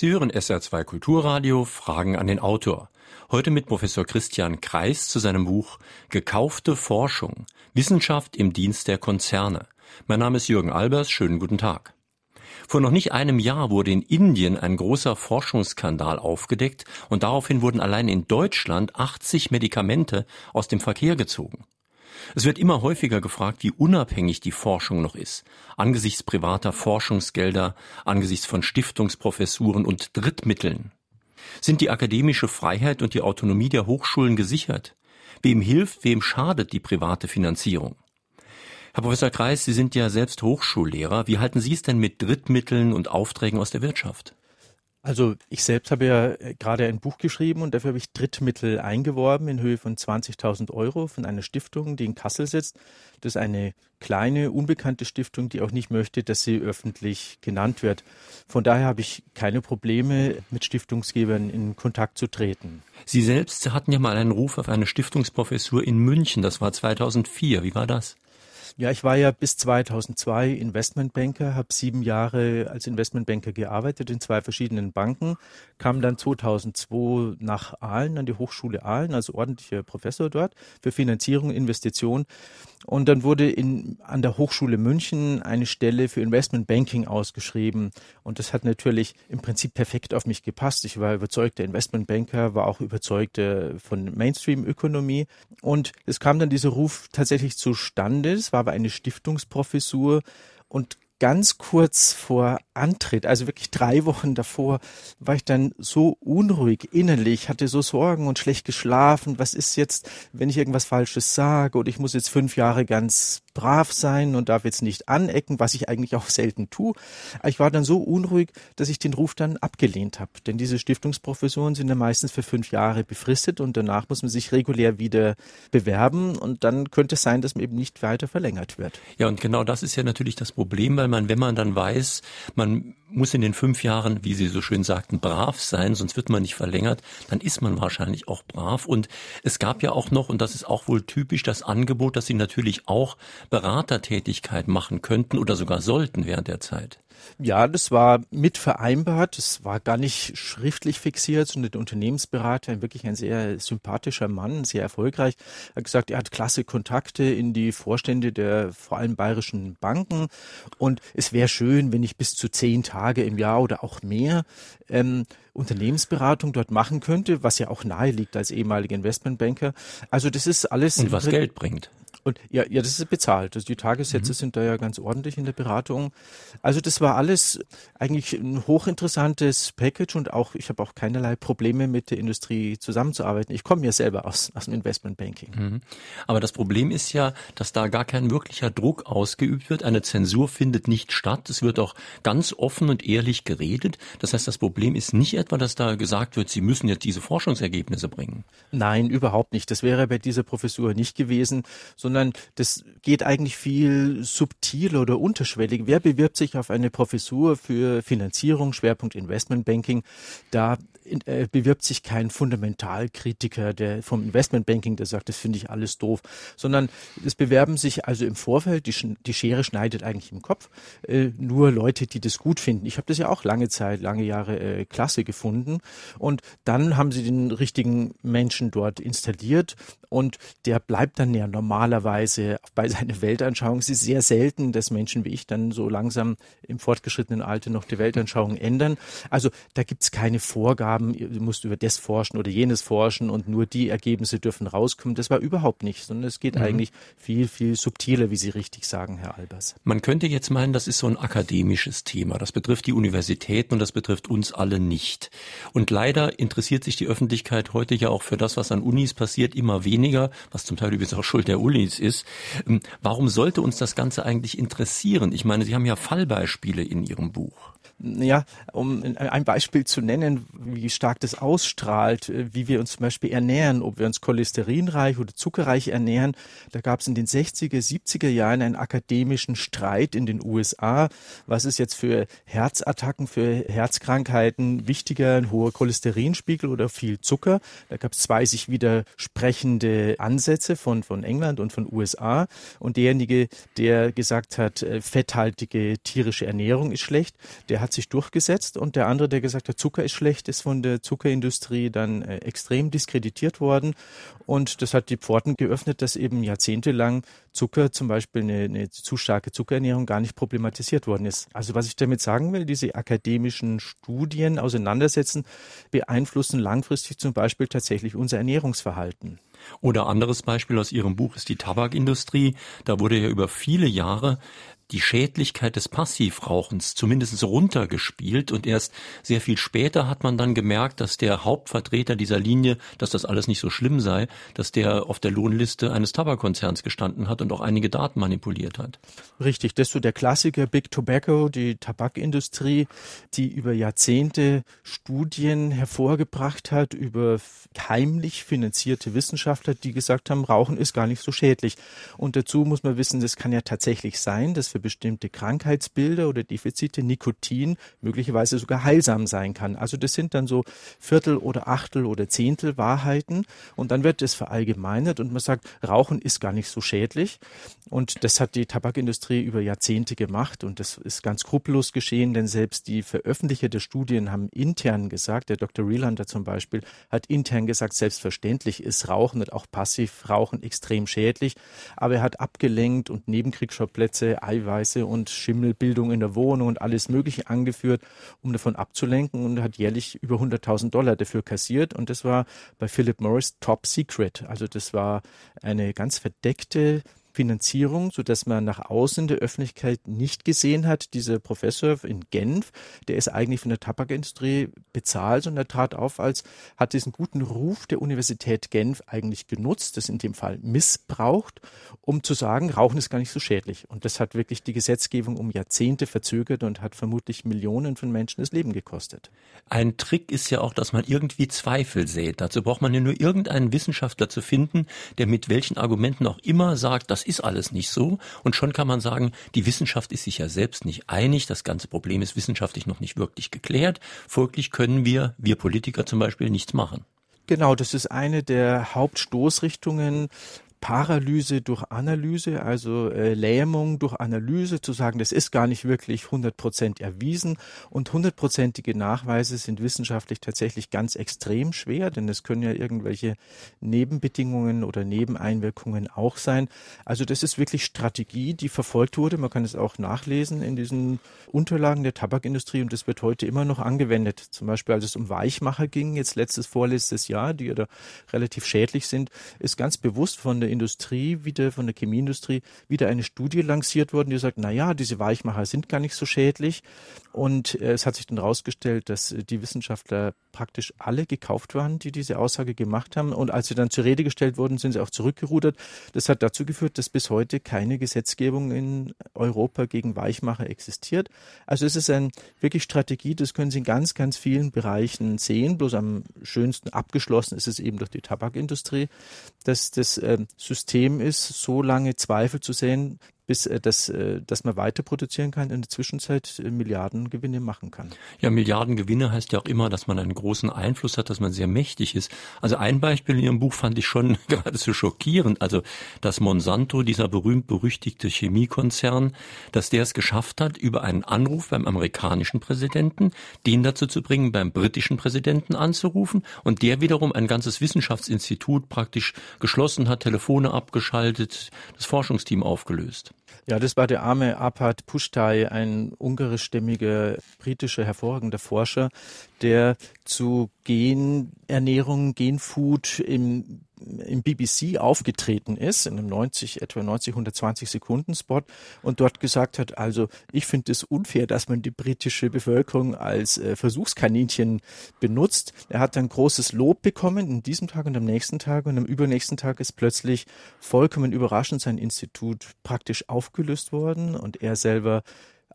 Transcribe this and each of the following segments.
Sie hören SR2 Kulturradio Fragen an den Autor. Heute mit Professor Christian Kreis zu seinem Buch Gekaufte Forschung. Wissenschaft im Dienst der Konzerne. Mein Name ist Jürgen Albers. Schönen guten Tag. Vor noch nicht einem Jahr wurde in Indien ein großer Forschungsskandal aufgedeckt und daraufhin wurden allein in Deutschland 80 Medikamente aus dem Verkehr gezogen. Es wird immer häufiger gefragt, wie unabhängig die Forschung noch ist, angesichts privater Forschungsgelder, angesichts von Stiftungsprofessuren und Drittmitteln. Sind die akademische Freiheit und die Autonomie der Hochschulen gesichert? Wem hilft, wem schadet die private Finanzierung? Herr Professor Kreis, Sie sind ja selbst Hochschullehrer. Wie halten Sie es denn mit Drittmitteln und Aufträgen aus der Wirtschaft? Also ich selbst habe ja äh, gerade ein Buch geschrieben und dafür habe ich Drittmittel eingeworben in Höhe von 20.000 Euro von einer Stiftung, die in Kassel sitzt. Das ist eine kleine, unbekannte Stiftung, die auch nicht möchte, dass sie öffentlich genannt wird. Von daher habe ich keine Probleme, mit Stiftungsgebern in Kontakt zu treten. Sie selbst hatten ja mal einen Ruf auf eine Stiftungsprofessur in München. Das war 2004. Wie war das? Ja, ich war ja bis 2002 Investmentbanker, habe sieben Jahre als Investmentbanker gearbeitet in zwei verschiedenen Banken, kam dann 2002 nach Aalen, an die Hochschule Aalen, also ordentlicher Professor dort für Finanzierung, Investition. Und dann wurde in, an der Hochschule München eine Stelle für Investmentbanking ausgeschrieben. Und das hat natürlich im Prinzip perfekt auf mich gepasst. Ich war überzeugter Investmentbanker, war auch überzeugter von Mainstream-Ökonomie. Und es kam dann dieser Ruf tatsächlich zustande. Es war aber eine Stiftungsprofessur und ganz kurz vor Antritt, also wirklich drei Wochen davor, war ich dann so unruhig innerlich, hatte so Sorgen und schlecht geschlafen. Was ist jetzt, wenn ich irgendwas Falsches sage oder ich muss jetzt fünf Jahre ganz brav sein und darf jetzt nicht anecken, was ich eigentlich auch selten tue. Ich war dann so unruhig, dass ich den Ruf dann abgelehnt habe. Denn diese Stiftungsprofessoren sind ja meistens für fünf Jahre befristet und danach muss man sich regulär wieder bewerben und dann könnte es sein, dass man eben nicht weiter verlängert wird. Ja, und genau das ist ja natürlich das Problem, weil man, wenn man dann weiß, man muss in den fünf Jahren, wie Sie so schön sagten, brav sein, sonst wird man nicht verlängert, dann ist man wahrscheinlich auch brav. Und es gab ja auch noch, und das ist auch wohl typisch, das Angebot, dass Sie natürlich auch Beratertätigkeit machen könnten oder sogar sollten während der Zeit. Ja, das war mit vereinbart. Es war gar nicht schriftlich fixiert, sondern der Unternehmensberater, wirklich ein sehr sympathischer Mann, sehr erfolgreich, hat gesagt, er hat klasse Kontakte in die Vorstände der vor allem bayerischen Banken und es wäre schön, wenn ich bis zu zehn Tage im Jahr oder auch mehr ähm, Unternehmensberatung dort machen könnte, was ja auch nahe liegt als ehemaliger Investmentbanker. Also das ist alles. Und was Geld bringt. Und ja, ja, das ist bezahlt. Also die Tagessätze mhm. sind da ja ganz ordentlich in der Beratung. Also das war alles eigentlich ein hochinteressantes Package und auch ich habe auch keinerlei Probleme mit der Industrie zusammenzuarbeiten. Ich komme ja selber aus, aus dem Investmentbanking. Mhm. Aber das Problem ist ja, dass da gar kein wirklicher Druck ausgeübt wird. Eine Zensur findet nicht statt. Es wird auch ganz offen und ehrlich geredet. Das heißt, das Problem ist nicht etwa, dass da gesagt wird, Sie müssen jetzt diese Forschungsergebnisse bringen. Nein, überhaupt nicht. Das wäre bei dieser Professur nicht gewesen, sondern sondern das geht eigentlich viel subtiler oder unterschwellig. Wer bewirbt sich auf eine Professur für Finanzierung, Schwerpunkt Investmentbanking? Da äh, bewirbt sich kein Fundamentalkritiker der vom Investmentbanking, der sagt, das finde ich alles doof, sondern es bewerben sich also im Vorfeld, die, die Schere schneidet eigentlich im Kopf, äh, nur Leute, die das gut finden. Ich habe das ja auch lange Zeit, lange Jahre äh, klasse gefunden und dann haben sie den richtigen Menschen dort installiert und der bleibt dann ja normalerweise bei seiner Weltanschauung. Es ist sehr selten, dass Menschen wie ich dann so langsam im fortgeschrittenen Alter noch die Weltanschauung ändern. Also da gibt es keine Vorgaben, du musst über das forschen oder jenes forschen und nur die Ergebnisse dürfen rauskommen. Das war überhaupt nicht, sondern es geht mhm. eigentlich viel, viel subtiler, wie Sie richtig sagen, Herr Albers. Man könnte jetzt meinen, das ist so ein akademisches Thema. Das betrifft die Universitäten und das betrifft uns alle nicht. Und leider interessiert sich die Öffentlichkeit heute ja auch für das, was an Unis passiert, immer weniger was zum Teil übrigens auch Schuld der Ulis ist. Ähm, warum sollte uns das Ganze eigentlich interessieren? Ich meine, Sie haben ja Fallbeispiele in Ihrem Buch ja, um ein Beispiel zu nennen, wie stark das ausstrahlt, äh, wie wir uns zum Beispiel ernähren, ob wir uns cholesterinreich oder zuckerreich ernähren. Da gab es in den 60er, 70er Jahren einen akademischen Streit in den USA. Was ist jetzt für Herzattacken, für Herzkrankheiten wichtiger, ein hoher Cholesterinspiegel oder viel Zucker? Da gab es zwei sich widersprechende Ansätze von, von England und von USA. Und derjenige, der gesagt hat, äh, fetthaltige tierische Ernährung ist schlecht, der hat hat sich durchgesetzt und der andere, der gesagt hat, Zucker ist schlecht, ist von der Zuckerindustrie dann äh, extrem diskreditiert worden und das hat die Pforten geöffnet, dass eben jahrzehntelang Zucker, zum Beispiel eine, eine zu starke Zuckerernährung, gar nicht problematisiert worden ist. Also was ich damit sagen will, diese akademischen Studien auseinandersetzen, beeinflussen langfristig zum Beispiel tatsächlich unser Ernährungsverhalten. Oder anderes Beispiel aus Ihrem Buch ist die Tabakindustrie. Da wurde ja über viele Jahre die Schädlichkeit des Passivrauchens zumindest runtergespielt und erst sehr viel später hat man dann gemerkt, dass der Hauptvertreter dieser Linie, dass das alles nicht so schlimm sei, dass der auf der Lohnliste eines Tabakkonzerns gestanden hat und auch einige Daten manipuliert hat. Richtig, das ist so der Klassiker Big Tobacco, die Tabakindustrie, die über Jahrzehnte Studien hervorgebracht hat über heimlich finanzierte Wissenschaftler, die gesagt haben, Rauchen ist gar nicht so schädlich. Und dazu muss man wissen, das kann ja tatsächlich sein, dass für bestimmte Krankheitsbilder oder Defizite Nikotin möglicherweise sogar heilsam sein kann. Also das sind dann so Viertel oder Achtel oder Zehntel Wahrheiten und dann wird es verallgemeinert und man sagt, Rauchen ist gar nicht so schädlich und das hat die Tabakindustrie über Jahrzehnte gemacht und das ist ganz skrupellos geschehen, denn selbst die Veröffentlicher der Studien haben intern gesagt, der Dr. Relander zum Beispiel hat intern gesagt, selbstverständlich ist Rauchen und auch Passivrauchen extrem schädlich, aber er hat abgelenkt und Nebenkriegsschauplätze, Eiweiß Eiweiße und Schimmelbildung in der Wohnung und alles Mögliche angeführt, um davon abzulenken und hat jährlich über 100.000 Dollar dafür kassiert. Und das war bei Philip Morris top secret. Also das war eine ganz verdeckte Finanzierung, so man nach außen der Öffentlichkeit nicht gesehen hat. Dieser Professor in Genf, der ist eigentlich von der Tabakindustrie bezahlt und er trat auf als, hat diesen guten Ruf der Universität Genf eigentlich genutzt, das in dem Fall missbraucht, um zu sagen, Rauchen ist gar nicht so schädlich. Und das hat wirklich die Gesetzgebung um Jahrzehnte verzögert und hat vermutlich Millionen von Menschen das Leben gekostet. Ein Trick ist ja auch, dass man irgendwie Zweifel sät. Dazu braucht man ja nur irgendeinen Wissenschaftler zu finden, der mit welchen Argumenten auch immer sagt, das ist alles nicht so. Und schon kann man sagen, die Wissenschaft ist sich ja selbst nicht einig. Das ganze Problem ist wissenschaftlich noch nicht wirklich geklärt. Folglich können wir, wir Politiker zum Beispiel, nichts machen. Genau, das ist eine der Hauptstoßrichtungen Paralyse durch Analyse, also äh, Lähmung durch Analyse, zu sagen, das ist gar nicht wirklich 100 Prozent erwiesen und hundertprozentige Nachweise sind wissenschaftlich tatsächlich ganz extrem schwer, denn es können ja irgendwelche Nebenbedingungen oder Nebeneinwirkungen auch sein. Also das ist wirklich Strategie, die verfolgt wurde. Man kann es auch nachlesen in diesen Unterlagen der Tabakindustrie und das wird heute immer noch angewendet. Zum Beispiel, als es um Weichmacher ging, jetzt letztes, vorletztes Jahr, die ja da relativ schädlich sind, ist ganz bewusst von der der Industrie wieder, von der Chemieindustrie, wieder eine Studie lanciert worden, die sagt, na ja, diese Weichmacher sind gar nicht so schädlich. Und äh, es hat sich dann herausgestellt, dass äh, die Wissenschaftler praktisch alle gekauft waren, die diese Aussage gemacht haben. Und als sie dann zur Rede gestellt wurden, sind sie auch zurückgerudert. Das hat dazu geführt, dass bis heute keine Gesetzgebung in Europa gegen Weichmacher existiert. Also es ist eine wirklich Strategie, das können Sie in ganz, ganz vielen Bereichen sehen. Bloß am schönsten abgeschlossen ist es eben durch die Tabakindustrie, dass das äh, System ist, so lange Zweifel zu sehen, bis äh, das, äh, dass man weiter produzieren kann, in der Zwischenzeit äh, Milliardengewinne machen kann. Ja, Milliardengewinne heißt ja auch immer, dass man einen großen Einfluss hat, dass man sehr mächtig ist. Also ein Beispiel in Ihrem Buch fand ich schon geradezu schockierend. Also, dass Monsanto, dieser berühmt-berüchtigte Chemiekonzern, dass der es geschafft hat, über einen Anruf beim amerikanischen Präsidenten, den dazu zu bringen, beim britischen Präsidenten anzurufen und der wiederum ein ganzes Wissenschaftsinstitut praktisch geschlossen hat, Telefone abgeschaltet, das Forschungsteam aufgelöst. Ja, das war der arme Arpad Pushtai, ein ungarischstämmiger britischer hervorragender Forscher, der zu Genernährung, Genfood im, im BBC aufgetreten ist, in einem 90, etwa 90, 120 Sekunden Spot und dort gesagt hat, also ich finde es unfair, dass man die britische Bevölkerung als äh, Versuchskaninchen benutzt. Er hat dann großes Lob bekommen in diesem Tag und am nächsten Tag und am übernächsten Tag ist plötzlich vollkommen überraschend sein Institut praktisch aufgelöst worden und er selber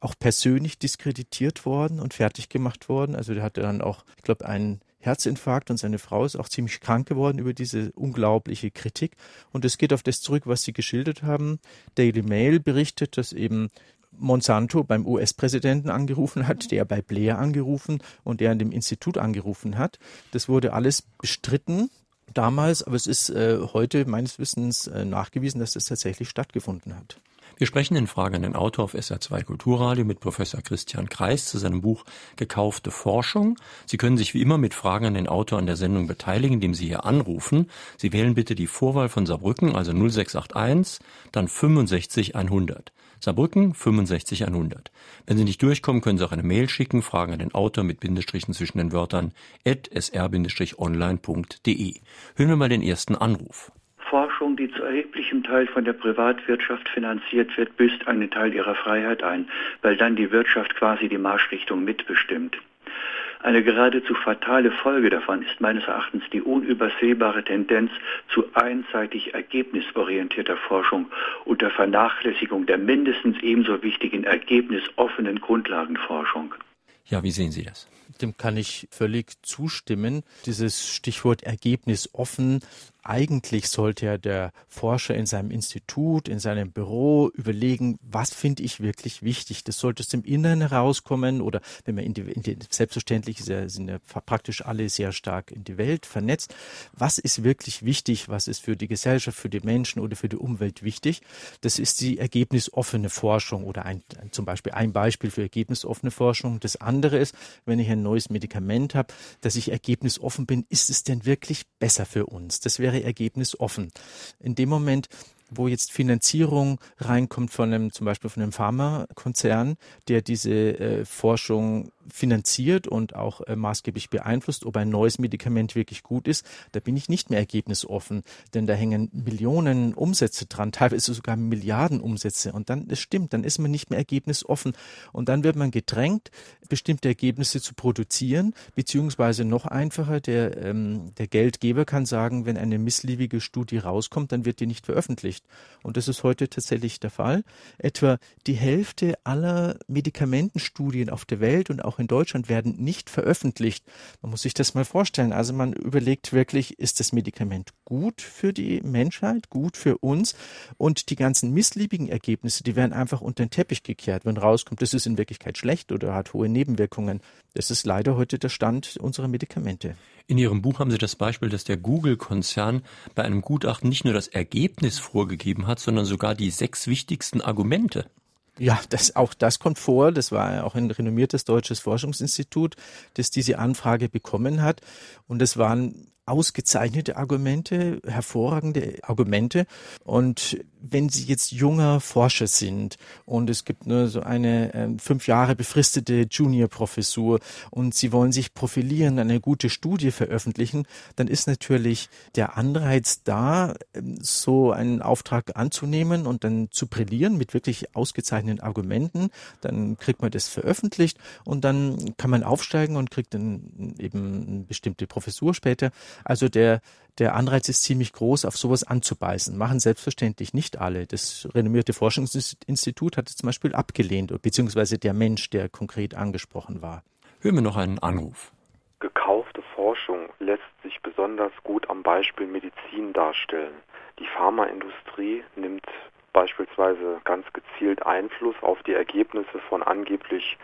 auch persönlich diskreditiert worden und fertig gemacht worden. Also der hatte dann auch, ich glaube, einen Herzinfarkt und seine Frau ist auch ziemlich krank geworden über diese unglaubliche Kritik. Und es geht auf das zurück, was Sie geschildert haben. Daily Mail berichtet, dass eben Monsanto beim US-Präsidenten angerufen hat, der bei Blair angerufen und der in dem Institut angerufen hat. Das wurde alles bestritten damals, aber es ist äh, heute meines Wissens äh, nachgewiesen, dass das tatsächlich stattgefunden hat. Wir sprechen in Frage an den Autor auf SR2 Kulturradio mit Professor Christian Kreis zu seinem Buch Gekaufte Forschung. Sie können sich wie immer mit Fragen an den Autor an der Sendung beteiligen, indem Sie hier anrufen. Sie wählen bitte die Vorwahl von Saarbrücken, also 0681, dann 65 100. Saarbrücken 65 100. Wenn Sie nicht durchkommen, können Sie auch eine Mail schicken, Fragen an den Autor mit Bindestrichen zwischen den Wörtern at sr-online.de. Hören wir mal den ersten Anruf. Forschung, die zu erheblichem Teil von der Privatwirtschaft finanziert wird, büßt einen Teil ihrer Freiheit ein, weil dann die Wirtschaft quasi die Marschrichtung mitbestimmt. Eine geradezu fatale Folge davon ist meines Erachtens die unübersehbare Tendenz zu einseitig ergebnisorientierter Forschung unter Vernachlässigung der mindestens ebenso wichtigen ergebnisoffenen Grundlagenforschung. Ja, wie sehen Sie das? Dem kann ich völlig zustimmen. Dieses Stichwort ergebnisoffen eigentlich sollte ja der Forscher in seinem Institut, in seinem Büro überlegen, was finde ich wirklich wichtig. Das sollte aus dem Inneren herauskommen oder wenn man in die, in die selbstverständlich sind ja praktisch alle sehr stark in die Welt vernetzt. Was ist wirklich wichtig? Was ist für die Gesellschaft, für die Menschen oder für die Umwelt wichtig? Das ist die ergebnisoffene Forschung oder ein, zum Beispiel ein Beispiel für ergebnisoffene Forschung. Das andere ist, wenn ich ein neues Medikament habe, dass ich ergebnisoffen bin, ist es denn wirklich besser für uns? Das wäre wäre Ergebnis offen. In dem Moment, wo jetzt Finanzierung reinkommt von einem, zum Beispiel von einem Pharmakonzern, der diese äh, Forschung finanziert und auch äh, maßgeblich beeinflusst, ob ein neues Medikament wirklich gut ist, da bin ich nicht mehr ergebnisoffen, denn da hängen Millionen Umsätze dran, teilweise sogar Milliarden Umsätze. Und dann, das stimmt, dann ist man nicht mehr ergebnisoffen. Und dann wird man gedrängt, bestimmte Ergebnisse zu produzieren, beziehungsweise noch einfacher, der, ähm, der Geldgeber kann sagen, wenn eine missliebige Studie rauskommt, dann wird die nicht veröffentlicht und das ist heute tatsächlich der Fall. Etwa die Hälfte aller Medikamentenstudien auf der Welt und auch auch in Deutschland werden nicht veröffentlicht. Man muss sich das mal vorstellen. Also man überlegt wirklich, ist das Medikament gut für die Menschheit, gut für uns? Und die ganzen missliebigen Ergebnisse, die werden einfach unter den Teppich gekehrt, wenn rauskommt, das ist in Wirklichkeit schlecht oder hat hohe Nebenwirkungen. Das ist leider heute der Stand unserer Medikamente. In Ihrem Buch haben Sie das Beispiel, dass der Google-Konzern bei einem Gutachten nicht nur das Ergebnis vorgegeben hat, sondern sogar die sechs wichtigsten Argumente. Ja, das, auch das kommt vor. Das war auch ein renommiertes deutsches Forschungsinstitut, das diese Anfrage bekommen hat. Und es waren ausgezeichnete Argumente, hervorragende Argumente. Und wenn Sie jetzt junger Forscher sind und es gibt nur so eine äh, fünf Jahre befristete Junior-Professur und Sie wollen sich profilieren, eine gute Studie veröffentlichen, dann ist natürlich der Anreiz da, ähm, so einen Auftrag anzunehmen und dann zu brillieren mit wirklich ausgezeichneten Argumenten. Dann kriegt man das veröffentlicht und dann kann man aufsteigen und kriegt dann eben eine bestimmte Professur später. Also der, der Anreiz ist ziemlich groß, auf sowas anzubeißen. Machen selbstverständlich nicht alle. Das renommierte Forschungsinstitut hat es zum Beispiel abgelehnt, beziehungsweise der Mensch, der konkret angesprochen war. Hören wir noch einen Anruf. Gekaufte Forschung lässt sich besonders gut am Beispiel Medizin darstellen. Die Pharmaindustrie nimmt beispielsweise ganz gezielt Einfluss auf die Ergebnisse von angeblich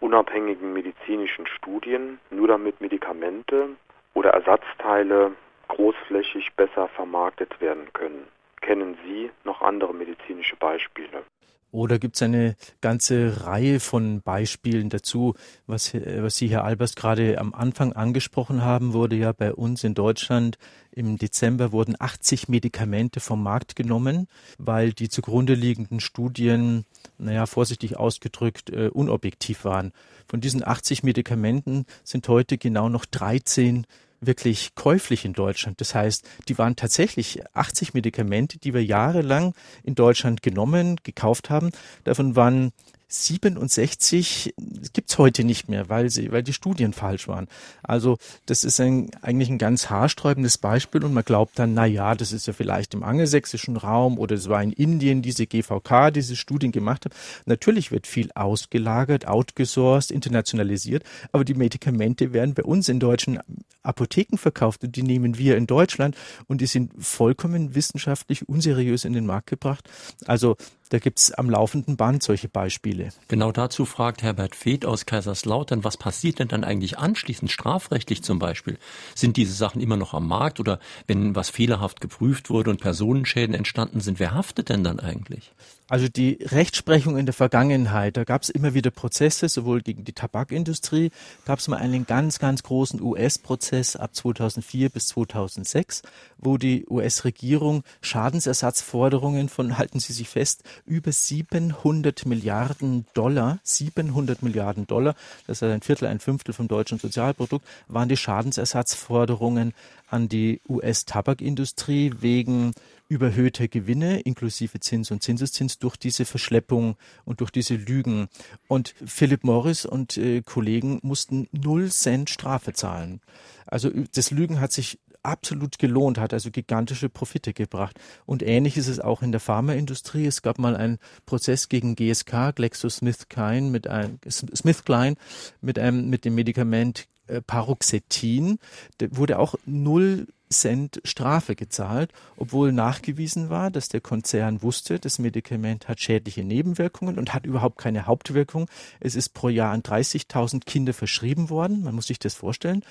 unabhängigen medizinischen Studien, nur damit Medikamente oder Ersatzteile großflächig besser vermarktet werden können. Kennen Sie noch andere medizinische Beispiele? Oder gibt es eine ganze Reihe von Beispielen dazu, was, was Sie, Herr Albers, gerade am Anfang angesprochen haben, wurde ja bei uns in Deutschland im Dezember wurden 80 Medikamente vom Markt genommen, weil die zugrunde liegenden Studien, naja, vorsichtig ausgedrückt, äh, unobjektiv waren. Von diesen 80 Medikamenten sind heute genau noch 13 wirklich käuflich in Deutschland. Das heißt, die waren tatsächlich 80 Medikamente, die wir jahrelang in Deutschland genommen, gekauft haben. Davon waren 67 gibt's heute nicht mehr, weil sie, weil die Studien falsch waren. Also das ist ein, eigentlich ein ganz haarsträubendes Beispiel und man glaubt dann, na ja, das ist ja vielleicht im angelsächsischen Raum oder es war in Indien diese GVK, diese Studien gemacht hat. Natürlich wird viel ausgelagert, outgesourced, internationalisiert, aber die Medikamente werden bei uns in deutschen Apotheken verkauft und die nehmen wir in Deutschland und die sind vollkommen wissenschaftlich unseriös in den Markt gebracht. Also Da gibt's am laufenden Band solche Beispiele. Genau dazu fragt Herbert Feeth aus Kaiserslautern, was passiert denn dann eigentlich anschließend strafrechtlich zum Beispiel? Sind diese Sachen immer noch am Markt oder wenn was fehlerhaft geprüft wurde und Personenschäden entstanden sind, wer haftet denn dann eigentlich? Also die Rechtsprechung in der Vergangenheit, da gab es immer wieder Prozesse, sowohl gegen die Tabakindustrie, gab es mal einen ganz, ganz großen US-Prozess ab 2004 bis 2006, wo die US-Regierung Schadensersatzforderungen von, halten Sie sich fest, über 700 Milliarden Dollar, 700 Milliarden Dollar, das ist ein Viertel, ein Fünftel vom deutschen Sozialprodukt, waren die Schadensersatzforderungen an die US-Tabakindustrie wegen überhöhter Gewinne inklusive Zins und Zinseszins durch diese Verschleppung und durch diese Lügen. Und Philip Morris und äh, Kollegen mussten null Cent Strafe zahlen. Also das Lügen hat sich absolut gelohnt, hat also gigantische Profite gebracht. Und ähnlich ist es auch in der Pharmaindustrie. Es gab mal einen Prozess gegen GSK, GlaxoSmithKline mit einem SmithKline mit einem mit dem Medikament äh, Paroxetin. Da wurde auch null Cent Strafe gezahlt, obwohl nachgewiesen war, dass der Konzern wusste, das Medikament hat schädliche Nebenwirkungen und hat überhaupt keine Hauptwirkung. Es ist pro Jahr an 30.000 Kinder verschrieben worden. Man muss sich das vorstellen.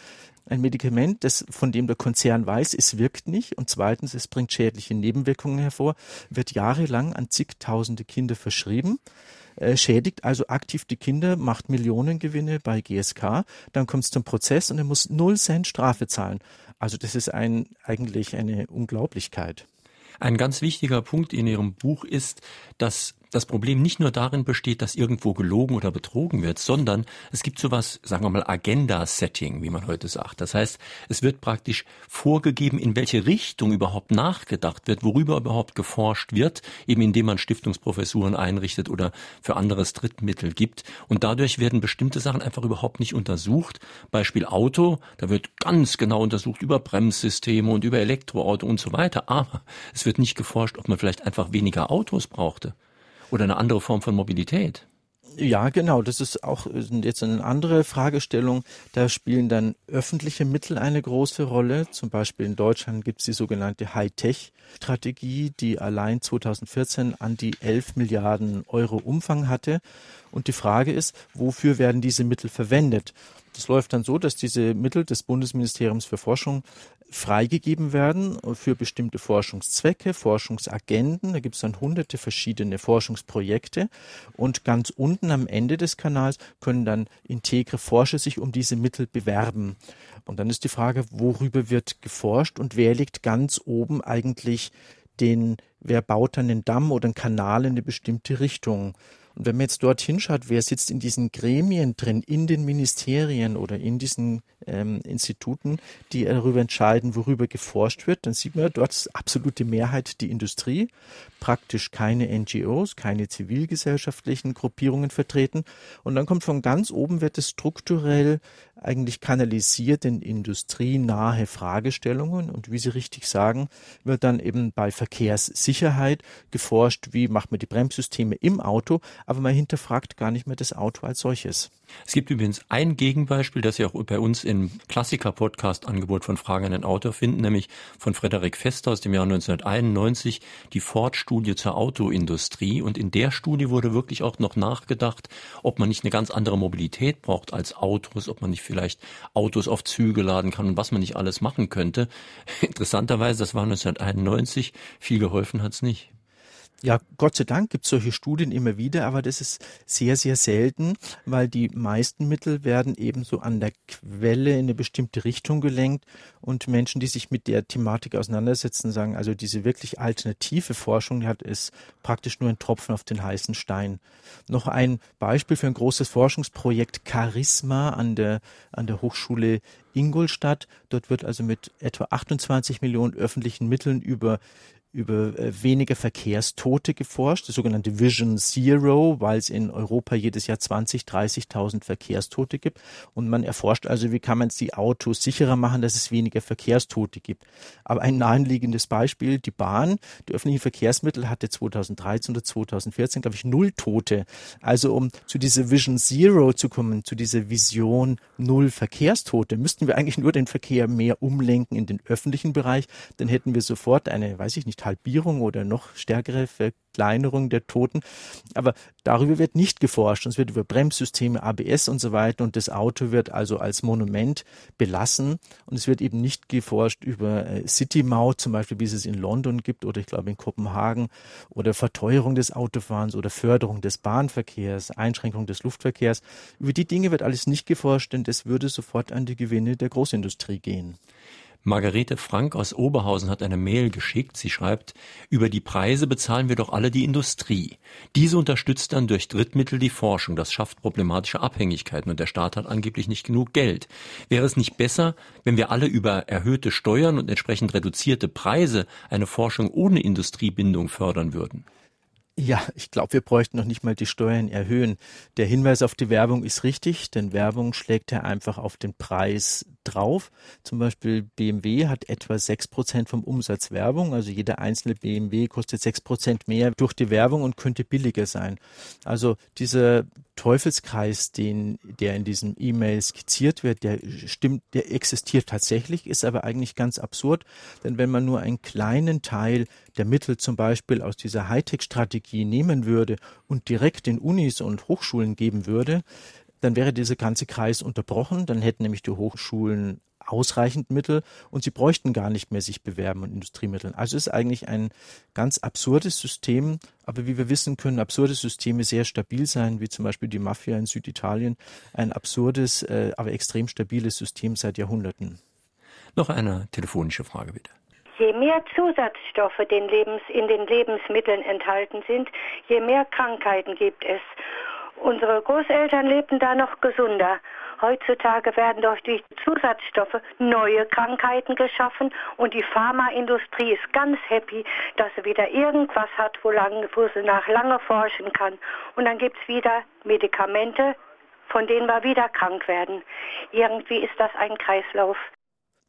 Ein Medikament, das, von dem der Konzern weiß, es wirkt nicht und zweitens, es bringt schädliche Nebenwirkungen hervor, wird jahrelang an zigtausende Kinder verschrieben äh, schädigt also aktiv die Kinder, macht Millionengewinne bei GSK, dann kommt es zum Prozess und er muss null Cent Strafe zahlen. Also das ist ein, eigentlich eine Unglaublichkeit. Ein ganz wichtiger Punkt in Ihrem Buch ist, dass das Problem nicht nur darin besteht, dass irgendwo gelogen oder betrogen wird, sondern es gibt sowas, sagen wir mal, Agenda-Setting, wie man heute sagt. Das heißt, es wird praktisch vorgegeben, in welche Richtung überhaupt nachgedacht wird, worüber überhaupt geforscht wird, eben indem man Stiftungsprofessuren einrichtet oder für anderes Drittmittel gibt. Und dadurch werden bestimmte Sachen einfach überhaupt nicht untersucht. Beispiel Auto, da wird ganz genau untersucht über Bremssysteme und über Elektroauto und so weiter. Aber es wird nicht geforscht, ob man vielleicht einfach weniger Autos brauchte oder eine andere Form von Mobilität. Ja, genau. Das ist auch jetzt eine andere Fragestellung. Da spielen dann öffentliche Mittel eine große Rolle. Zum Beispiel in Deutschland gibt es die sogenannte Hightech-Strategie, die allein 2014 an die 11 Milliarden Euro Umfang hatte. Und die Frage ist, wofür werden diese Mittel verwendet? Das läuft dann so, dass diese Mittel des Bundesministeriums für Forschung freigegeben werden für bestimmte Forschungszwecke, Forschungsagenden. Da gibt es dann hunderte verschiedene Forschungsprojekte und ganz unten am Ende des Kanals können dann integre Forscher sich um diese Mittel bewerben. Und dann ist die Frage, worüber wird geforscht und wer liegt ganz oben eigentlich den, wer baut dann den Damm oder einen Kanal in eine bestimmte Richtung. Und wenn man jetzt dort hinschaut, wer sitzt in diesen Gremien drin, in den Ministerien oder in diesen ähm, Instituten, die darüber entscheiden, worüber geforscht wird, dann sieht man, dort ist absolute Mehrheit die Industrie, praktisch keine NGOs, keine zivilgesellschaftlichen Gruppierungen vertreten. Und dann kommt von ganz oben, wird es strukturell eigentlich kanalisiert in industrienahe Fragestellungen. Und wie Sie richtig sagen, wird dann eben bei Verkehrssicherheit geforscht, wie macht man die Bremssysteme im Auto, aber man hinterfragt gar nicht mehr das Auto als solches. Es gibt übrigens ein Gegenbeispiel, das Sie auch bei uns im Klassiker-Podcast-Angebot von Fragen an den Autor finden, nämlich von Frederik Fester aus dem Jahr 1991, die Ford-Studie zur Autoindustrie. Und in der Studie wurde wirklich auch noch nachgedacht, ob man nicht eine ganz andere Mobilität braucht als Autos, ob man nicht vielleicht Autos auf Züge laden kann und was man nicht alles machen könnte. Interessanterweise, das war 1991, viel geholfen hat's nicht. Ja, Gott sei Dank gibt es solche Studien immer wieder, aber das ist sehr, sehr selten, weil die meisten Mittel werden eben so an der Quelle in eine bestimmte Richtung gelenkt und Menschen, die sich mit der Thematik auseinandersetzen, sagen, also diese wirklich alternative Forschung, die hat es praktisch nur ein Tropfen auf den heißen Stein. Noch ein Beispiel für ein großes Forschungsprojekt Charisma an der, an der Hochschule Ingolstadt. Dort wird also mit etwa 28 Millionen öffentlichen Mitteln über über äh, weniger Verkehrstote geforscht, das sogenannte Vision Zero, weil es in Europa jedes Jahr 20, 30.000 Verkehrstote gibt. Und man erforscht also, wie kann man die Autos sicherer machen, dass es weniger Verkehrstote gibt. Aber ein naheliegendes Beispiel, die Bahn, die öffentlichen Verkehrsmittel hatte 2013 oder 2014, glaube ich, null Tote. Also um zu dieser Vision Zero zu kommen, zu dieser Vision Null Verkehrstote, müssten wir eigentlich nur den Verkehr mehr umlenken in den öffentlichen Bereich. Dann hätten wir sofort eine, weiß ich nicht, Halbierung oder noch stärkere Verkleinerung der Toten. Aber darüber wird nicht geforscht. Es wird über Bremssysteme, ABS und so weiter und das Auto wird also als Monument belassen und es wird eben nicht geforscht über äh, City Maut, zum Beispiel, wie es es in London gibt oder ich glaube in Kopenhagen oder Verteuerung des Autofahrens oder Förderung des Bahnverkehrs, Einschränkung des Luftverkehrs. Über die Dinge wird alles nicht geforscht, denn das würde sofort an die Gewinne der Großindustrie gehen. Margarete Frank aus Oberhausen hat eine Mail geschickt. Sie schreibt, über die Preise bezahlen wir doch alle die Industrie. Diese unterstützt dann durch Drittmittel die Forschung. Das schafft problematische Abhängigkeiten und der Staat hat angeblich nicht genug Geld. Wäre es nicht besser, wenn wir alle über erhöhte Steuern und entsprechend reduzierte Preise eine Forschung ohne Industriebindung fördern würden? Ja, ich glaube, wir bräuchten noch nicht mal die Steuern erhöhen. Der Hinweis auf die Werbung ist richtig, denn Werbung schlägt ja einfach auf den Preis drauf. Zum Beispiel BMW hat etwa sechs Prozent vom Umsatz Werbung, also jeder einzelne BMW kostet sechs Prozent mehr durch die Werbung und könnte billiger sein. Also dieser Teufelskreis, den, der in diesem E-Mail skizziert wird, der stimmt, der existiert tatsächlich, ist aber eigentlich ganz absurd, denn wenn man nur einen kleinen Teil der Mittel zum Beispiel aus dieser Hightech-Strategie nehmen würde und direkt den Unis und Hochschulen geben würde, dann wäre dieser ganze Kreis unterbrochen, dann hätten nämlich die Hochschulen ausreichend Mittel und sie bräuchten gar nicht mehr sich bewerben und Industriemitteln. Also ist eigentlich ein ganz absurdes System, aber wie wir wissen, können absurde Systeme sehr stabil sein, wie zum Beispiel die Mafia in Süditalien, ein absurdes, äh, aber extrem stabiles System seit Jahrhunderten. Noch eine telefonische Frage bitte. Je mehr Zusatzstoffe den Lebens, in den Lebensmitteln enthalten sind, je mehr Krankheiten gibt es. Unsere Großeltern lebten da noch gesunder. Heutzutage werden durch die Zusatzstoffe neue Krankheiten geschaffen und die Pharmaindustrie ist ganz happy, dass sie wieder irgendwas hat, wo, lang, wo sie nach lange forschen kann. Und dann gibt es wieder Medikamente, von denen wir wieder krank werden. Irgendwie ist das ein Kreislauf.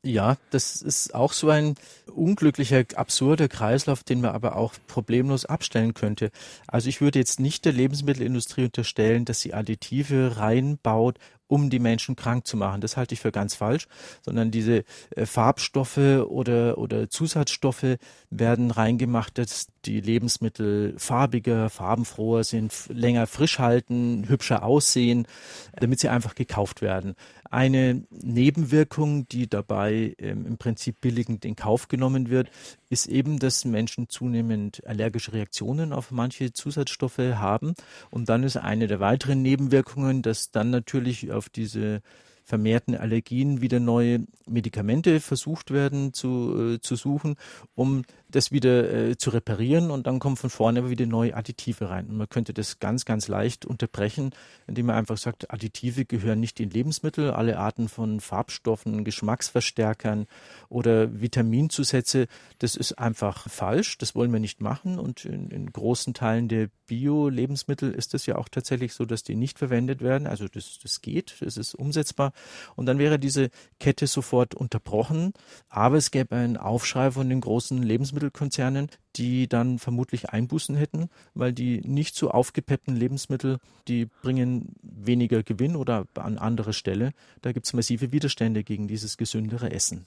Ja, das ist auch so ein unglücklicher, absurder Kreislauf, den man aber auch problemlos abstellen könnte. Also ich würde jetzt nicht der Lebensmittelindustrie unterstellen, dass sie Additive reinbaut, um die Menschen krank zu machen. Das halte ich für ganz falsch, sondern diese äh, Farbstoffe oder, oder Zusatzstoffe werden reingemacht, dass die Lebensmittel farbiger, farbenfroher sind, länger frisch halten, hübscher aussehen, damit sie einfach gekauft werden. Eine Nebenwirkung, die dabei ähm, im Prinzip billigend in Kauf genommen wird, ist eben, dass Menschen zunehmend allergische Reaktionen auf manche Zusatzstoffe haben. Und dann ist eine der weiteren Nebenwirkungen, dass dann natürlich auf diese vermehrten Allergien wieder neue Medikamente versucht werden zu, äh, zu suchen, um das wieder äh, zu reparieren und dann kommen von vorne aber wieder neue Additive rein. Und man könnte das ganz, ganz leicht unterbrechen, indem man einfach sagt, Additive gehören nicht in Lebensmittel, alle Arten von Farbstoffen, Geschmacksverstärkern oder Vitaminzusätze, das ist einfach falsch, das wollen wir nicht machen. Und in, in großen Teilen der Bio-Lebensmittel ist es ja auch tatsächlich so, dass die nicht verwendet werden, also das, das geht, das ist umsetzbar. Und dann wäre diese Kette sofort unterbrochen, aber es gäbe einen Aufschrei von den großen Lebensmitteln Lebensmittelkonzernen, die dann vermutlich Einbußen hätten, weil die nicht so aufgepeppten Lebensmittel, die bringen weniger Gewinn oder an andere Stelle. Da gibt es massive Widerstände gegen dieses gesündere Essen.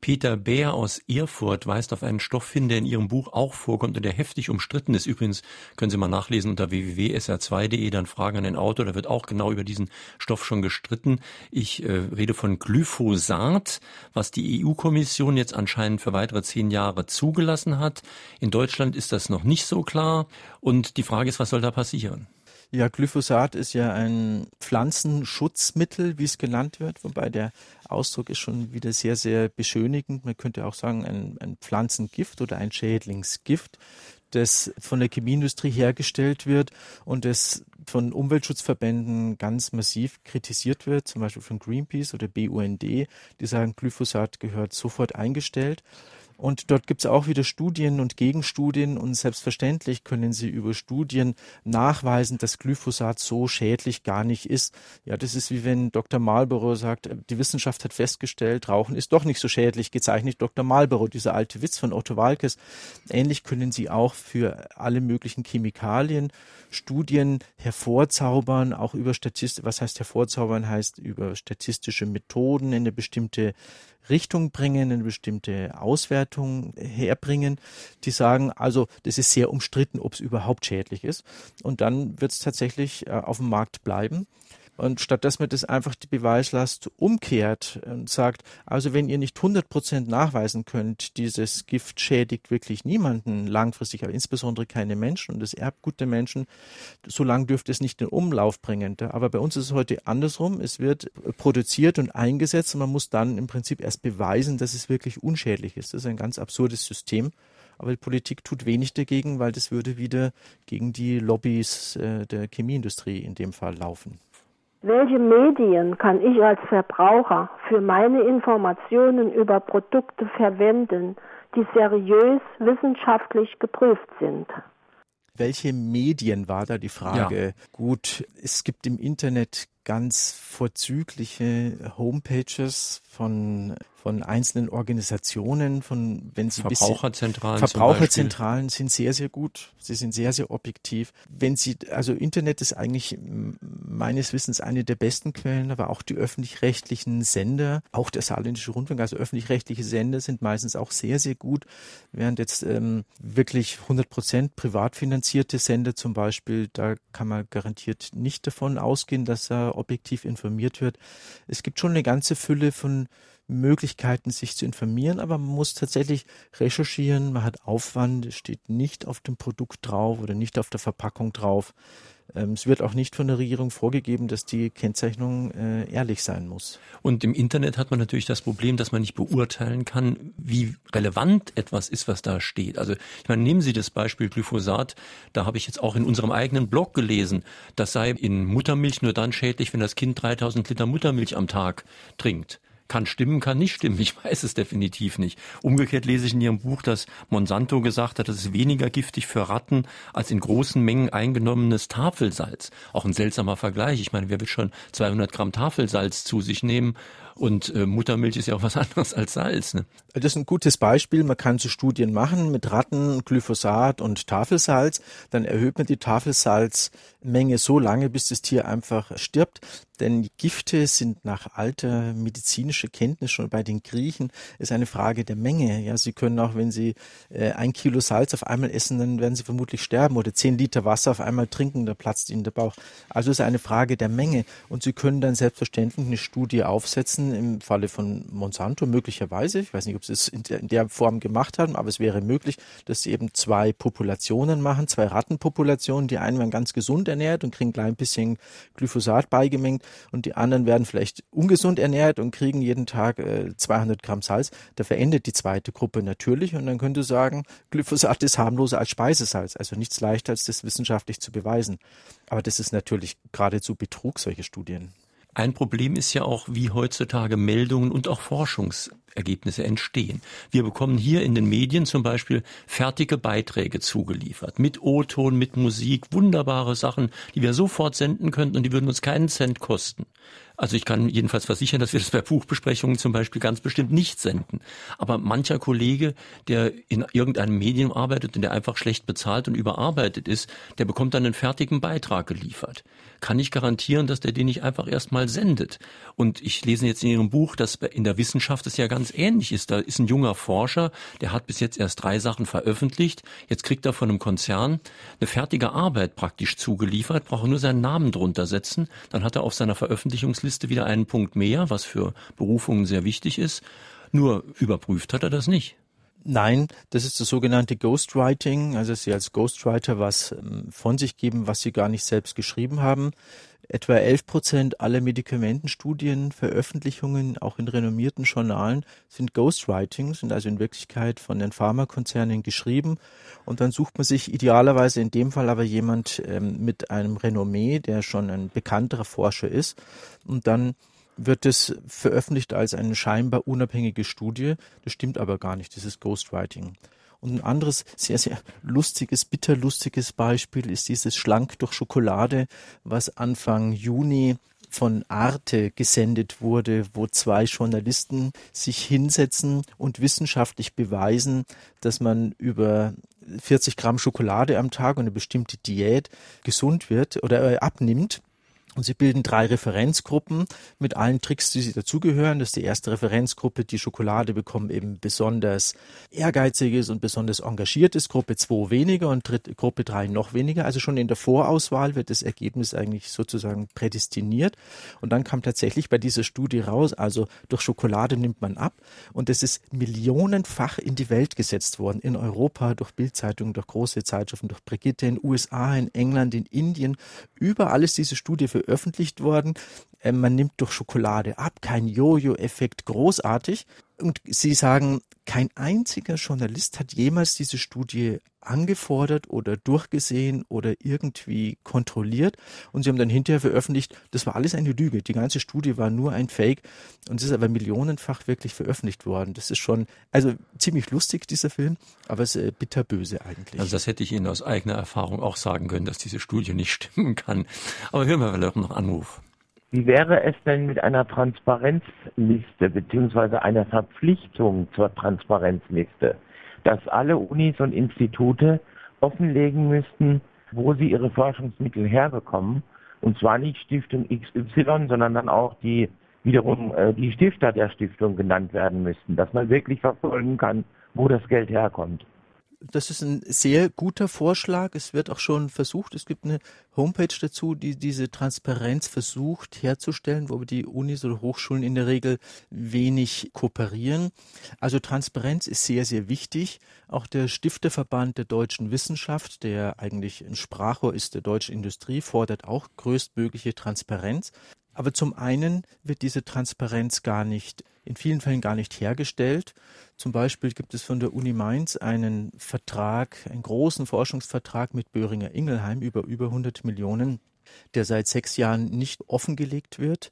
Peter Bär aus Erfurt weist auf einen Stoff hin, der in Ihrem Buch auch vorkommt und der heftig umstritten ist. Übrigens können Sie mal nachlesen unter www.sr2.de, dann Fragen an den Autor. Da wird auch genau über diesen Stoff schon gestritten. Ich äh, rede von Glyphosat, was die EU-Kommission jetzt anscheinend für weitere zehn Jahre zugelassen hat. In Deutschland ist das noch nicht so klar. Und die Frage ist, was soll da passieren? Ja, Glyphosat ist ja ein Pflanzenschutzmittel, wie es genannt wird, wobei der Ausdruck ist schon wieder sehr, sehr beschönigend. Man könnte auch sagen, ein, ein Pflanzengift oder ein Schädlingsgift, das von der Chemieindustrie hergestellt wird und das von Umweltschutzverbänden ganz massiv kritisiert wird, zum Beispiel von Greenpeace oder BUND, die sagen, Glyphosat gehört sofort eingestellt. Und dort gibt es auch wieder Studien und Gegenstudien und selbstverständlich können Sie über Studien nachweisen, dass Glyphosat so schädlich gar nicht ist. Ja, das ist wie wenn Dr. Marlborough sagt, die Wissenschaft hat festgestellt, Rauchen ist doch nicht so schädlich, gezeichnet Dr. Marlborough, dieser alte Witz von Otto Walkes. Ähnlich können Sie auch für alle möglichen Chemikalien Studien hervorzaubern, auch über Statistik, was heißt hervorzaubern, heißt über statistische Methoden in eine bestimmte Richtung bringen, eine bestimmte Auswertung herbringen, die sagen, also das ist sehr umstritten, ob es überhaupt schädlich ist. Und dann wird es tatsächlich äh, auf dem Markt bleiben. Und statt dass man das einfach die Beweislast umkehrt und sagt, also wenn ihr nicht 100 Prozent nachweisen könnt, dieses Gift schädigt wirklich niemanden langfristig, aber insbesondere keine Menschen und das Erbgut der Menschen, so lange dürfte es nicht in Umlauf bringen. Aber bei uns ist es heute andersrum. Es wird produziert und eingesetzt und man muss dann im Prinzip erst beweisen, dass es wirklich unschädlich ist. Das ist ein ganz absurdes System. Aber die Politik tut wenig dagegen, weil das würde wieder gegen die Lobbys äh, der Chemieindustrie in dem Fall laufen. Welche Medien kann ich als Verbraucher für meine Informationen über Produkte verwenden, die seriös wissenschaftlich geprüft sind? Welche Medien war da die Frage? Ja. Gut, es gibt im Internet ganz vorzügliche Homepages von von einzelnen Organisationen, von wenn sie Verbraucherzentralen. Verbraucherzentralen sind sehr, sehr gut. Sie sind sehr, sehr objektiv. Wenn Sie, also Internet ist eigentlich meines Wissens eine der besten Quellen, aber auch die öffentlich-rechtlichen Sender, auch der Saarländische Rundfunk, also öffentlich-rechtliche Sender sind meistens auch sehr, sehr gut, während jetzt ähm, wirklich 100 Prozent privat finanzierte Sender zum Beispiel, da kann man garantiert nicht davon ausgehen, dass er objektiv informiert wird. Es gibt schon eine ganze Fülle von Möglichkeiten, sich zu informieren, aber man muss tatsächlich recherchieren, man hat Aufwand, es steht nicht auf dem Produkt drauf oder nicht auf der Verpackung drauf. Ähm, es wird auch nicht von der Regierung vorgegeben, dass die Kennzeichnung äh, ehrlich sein muss. Und im Internet hat man natürlich das Problem, dass man nicht beurteilen kann, wie relevant etwas ist, was da steht. Also ich meine, nehmen Sie das Beispiel Glyphosat. Da habe ich jetzt auch in unserem eigenen Blog gelesen, das sei in Muttermilch nur dann schädlich, wenn das Kind 3000 Liter Muttermilch am Tag trinkt. Kann stimmen, kann nicht stimmen. Ich weiß es definitiv nicht. Umgekehrt lese ich in Ihrem Buch, dass Monsanto gesagt hat, es ist weniger giftig für Ratten als in großen Mengen eingenommenes Tafelsalz. Auch ein seltsamer Vergleich. Ich meine, wer will schon 200 Gramm Tafelsalz zu sich nehmen? Und äh, Muttermilch ist ja auch was anderes als Salz. Ne? Das ist ein gutes Beispiel. Man kann so Studien machen mit Ratten, Glyphosat und Tafelsalz. Dann erhöht man die Tafelsalzmenge so lange, bis das Tier einfach stirbt. Denn Gifte sind nach alter medizinischer Kenntnis schon bei den Griechen ist eine Frage der Menge. Ja, sie können auch, wenn sie äh, ein Kilo Salz auf einmal essen, dann werden sie vermutlich sterben oder zehn Liter Wasser auf einmal trinken, da platzt ihnen der Bauch. Also ist eine Frage der Menge. Und sie können dann selbstverständlich eine Studie aufsetzen im Falle von Monsanto möglicherweise. Ich weiß nicht, ob sie es in der, in der Form gemacht haben, aber es wäre möglich, dass sie eben zwei Populationen machen, zwei Rattenpopulationen. Die einen werden ganz gesund ernährt und kriegen ein klein bisschen Glyphosat beigemengt und die anderen werden vielleicht ungesund ernährt und kriegen jeden Tag äh, 200 Gramm Salz. Da verendet die zweite Gruppe natürlich und dann könnte sagen, Glyphosat ist harmloser als Speisesalz. Also nichts leichter als das wissenschaftlich zu beweisen. Aber das ist natürlich geradezu Betrug, solche Studien. Ein Problem ist ja auch, wie heutzutage Meldungen und auch Forschungsergebnisse entstehen. Wir bekommen hier in den Medien zum Beispiel fertige Beiträge zugeliefert, mit O-Ton, mit Musik, wunderbare Sachen, die wir sofort senden könnten und die würden uns keinen Cent kosten. Also ich kann jedenfalls versichern, dass wir das bei Buchbesprechungen zum Beispiel ganz bestimmt nicht senden. Aber mancher Kollege, der in irgendeinem Medium arbeitet und der einfach schlecht bezahlt und überarbeitet ist, der bekommt dann einen fertigen Beitrag geliefert. Kann ich garantieren, dass der den nicht einfach erstmal sendet? Und ich lese jetzt in Ihrem Buch, dass in der Wissenschaft es ja ganz ähnlich ist. Da ist ein junger Forscher, der hat bis jetzt erst drei Sachen veröffentlicht. Jetzt kriegt er von einem Konzern eine fertige Arbeit praktisch zugeliefert, braucht nur seinen Namen drunter setzen. Dann hat er auf seiner Veröffentlichungsliste Berufungsliste wieder einen Punkt mehr, was für Berufungen sehr wichtig ist. Nur überprüft hat er das nicht. Nein, das ist das sogenannte Ghostwriting, also dass Sie als Ghostwriter was ähm, von sich geben, was Sie gar nicht selbst geschrieben haben. Etwa 11 Prozent aller Medikamentenstudien, Veröffentlichungen, auch in renommierten Journalen, sind Ghostwriting, sind also in Wirklichkeit von den Pharmakonzernen geschrieben. Und dann sucht man sich idealerweise in dem Fall aber jemand ähm, mit einem Renommee, der schon ein bekannterer Forscher ist. Und dann wird es veröffentlicht als eine scheinbar unabhängige Studie. Das stimmt aber gar nicht. Ist Ghostwriting. Und ein anderes sehr, sehr lustiges, bitterlustiges Beispiel ist dieses Schlank durch Schokolade, was Anfang Juni von Arte gesendet wurde, wo zwei Journalisten sich hinsetzen und wissenschaftlich beweisen, dass man über 40 Gramm Schokolade am Tag und eine bestimmte Diät gesund wird oder äh, abnimmt. Und sie bilden drei Referenzgruppen mit allen Tricks, die sie dazugehören. Das ist die erste Referenzgruppe. Die Schokolade bekommen eben besonders ehrgeiziges und besonders engagiertes. Gruppe 2 weniger und dritte, Gruppe 3 noch weniger. Also schon in der Vorauswahl wird das Ergebnis eigentlich sozusagen prädestiniert. Und dann kam tatsächlich bei dieser Studie raus, also durch Schokolade nimmt man ab. Und es ist millionenfach in die Welt gesetzt worden. In Europa, durch Bildzeitungen, durch große Zeitschriften, durch Brigitte, in USA, in England, in Indien. Überall ist diese Studie für veröffentlicht worden. Äh, man nimmt durch Schokolade ab, kein Jojo-Effekt, großartig. Und Sie sagen, kein einziger Journalist hat jemals diese Studie angefordert oder durchgesehen oder irgendwie kontrolliert. Und sie haben dann hinterher veröffentlicht, das war alles eine Lüge. Die ganze Studie war nur ein Fake. Und es ist aber millionenfach wirklich veröffentlicht worden. Das ist schon, also ziemlich lustig, dieser Film, aber es ist äh, bitterböse eigentlich. Also das hätte ich Ihnen aus eigener Erfahrung auch sagen können, dass diese Studie nicht stimmen kann. Aber hören wir vielleicht noch Anruf. Wie wäre es denn mit einer Transparenzliste beziehungsweise einer Verpflichtung zur Transparenzliste, dass alle Unis und Institute offenlegen müssten, wo sie ihre Forschungsmittel herbekommen, und zwar nicht Stiftung XY, sondern dann auch die wiederum äh, die Stifter der Stiftung genannt werden müssten, dass man wirklich verfolgen kann, wo das Geld herkommt das ist ein sehr guter Vorschlag. Es wird auch schon versucht. Es gibt eine Homepage dazu, die diese Transparenz versucht herzustellen, wo die Unis oder Hochschulen in der Regel wenig kooperieren. Also Transparenz ist sehr, sehr wichtig. Auch der Stifterverband der deutschen Wissenschaft, der eigentlich ein Sprachrohr ist der deutschen Industrie, fordert auch größtmögliche Transparenz. Aber zum einen wird diese Transparenz gar nicht, in vielen Fällen gar nicht hergestellt. Zum Beispiel gibt es von der Uni Mainz einen Vertrag, einen großen Forschungsvertrag mit Böhringer Ingelheim über über 100 Millionen, der seit sechs Jahren nicht offengelegt wird.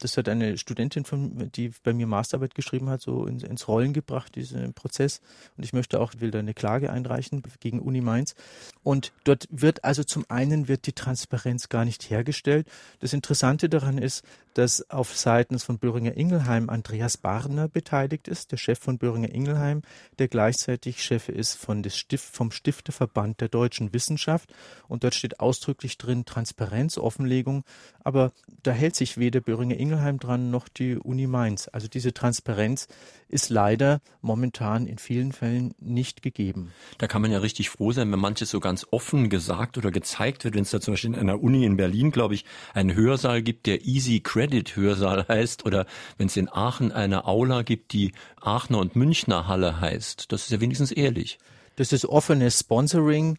Das hat eine Studentin, von, die bei mir Masterarbeit geschrieben hat, so ins, ins Rollen gebracht, diesen Prozess. Und ich möchte auch, will da eine Klage einreichen gegen Uni Mainz. Und dort wird also zum einen wird die Transparenz gar nicht hergestellt. Das Interessante daran ist, dass auf Seiten von Böhringer Ingelheim Andreas Barner beteiligt ist, der Chef von Böhringer Ingelheim, der gleichzeitig Chef ist von des Stift, vom Stifterverband der deutschen Wissenschaft. Und dort steht ausdrücklich drin Transparenz, Offenlegung. Aber da hält sich weder Böhringer Ingelheim dran noch die Uni Mainz. Also diese Transparenz ist leider momentan in vielen Fällen nicht gegeben. Da kann man ja richtig froh sein, wenn manches so ganz offen gesagt oder gezeigt wird, wenn es da zum Beispiel in einer Uni in Berlin, glaube ich, einen Hörsaal gibt, der Easy Credit Hörsaal heißt, oder wenn es in Aachen eine Aula gibt, die Aachener und Münchner Halle heißt. Das ist ja wenigstens ehrlich. Das ist offenes Sponsoring.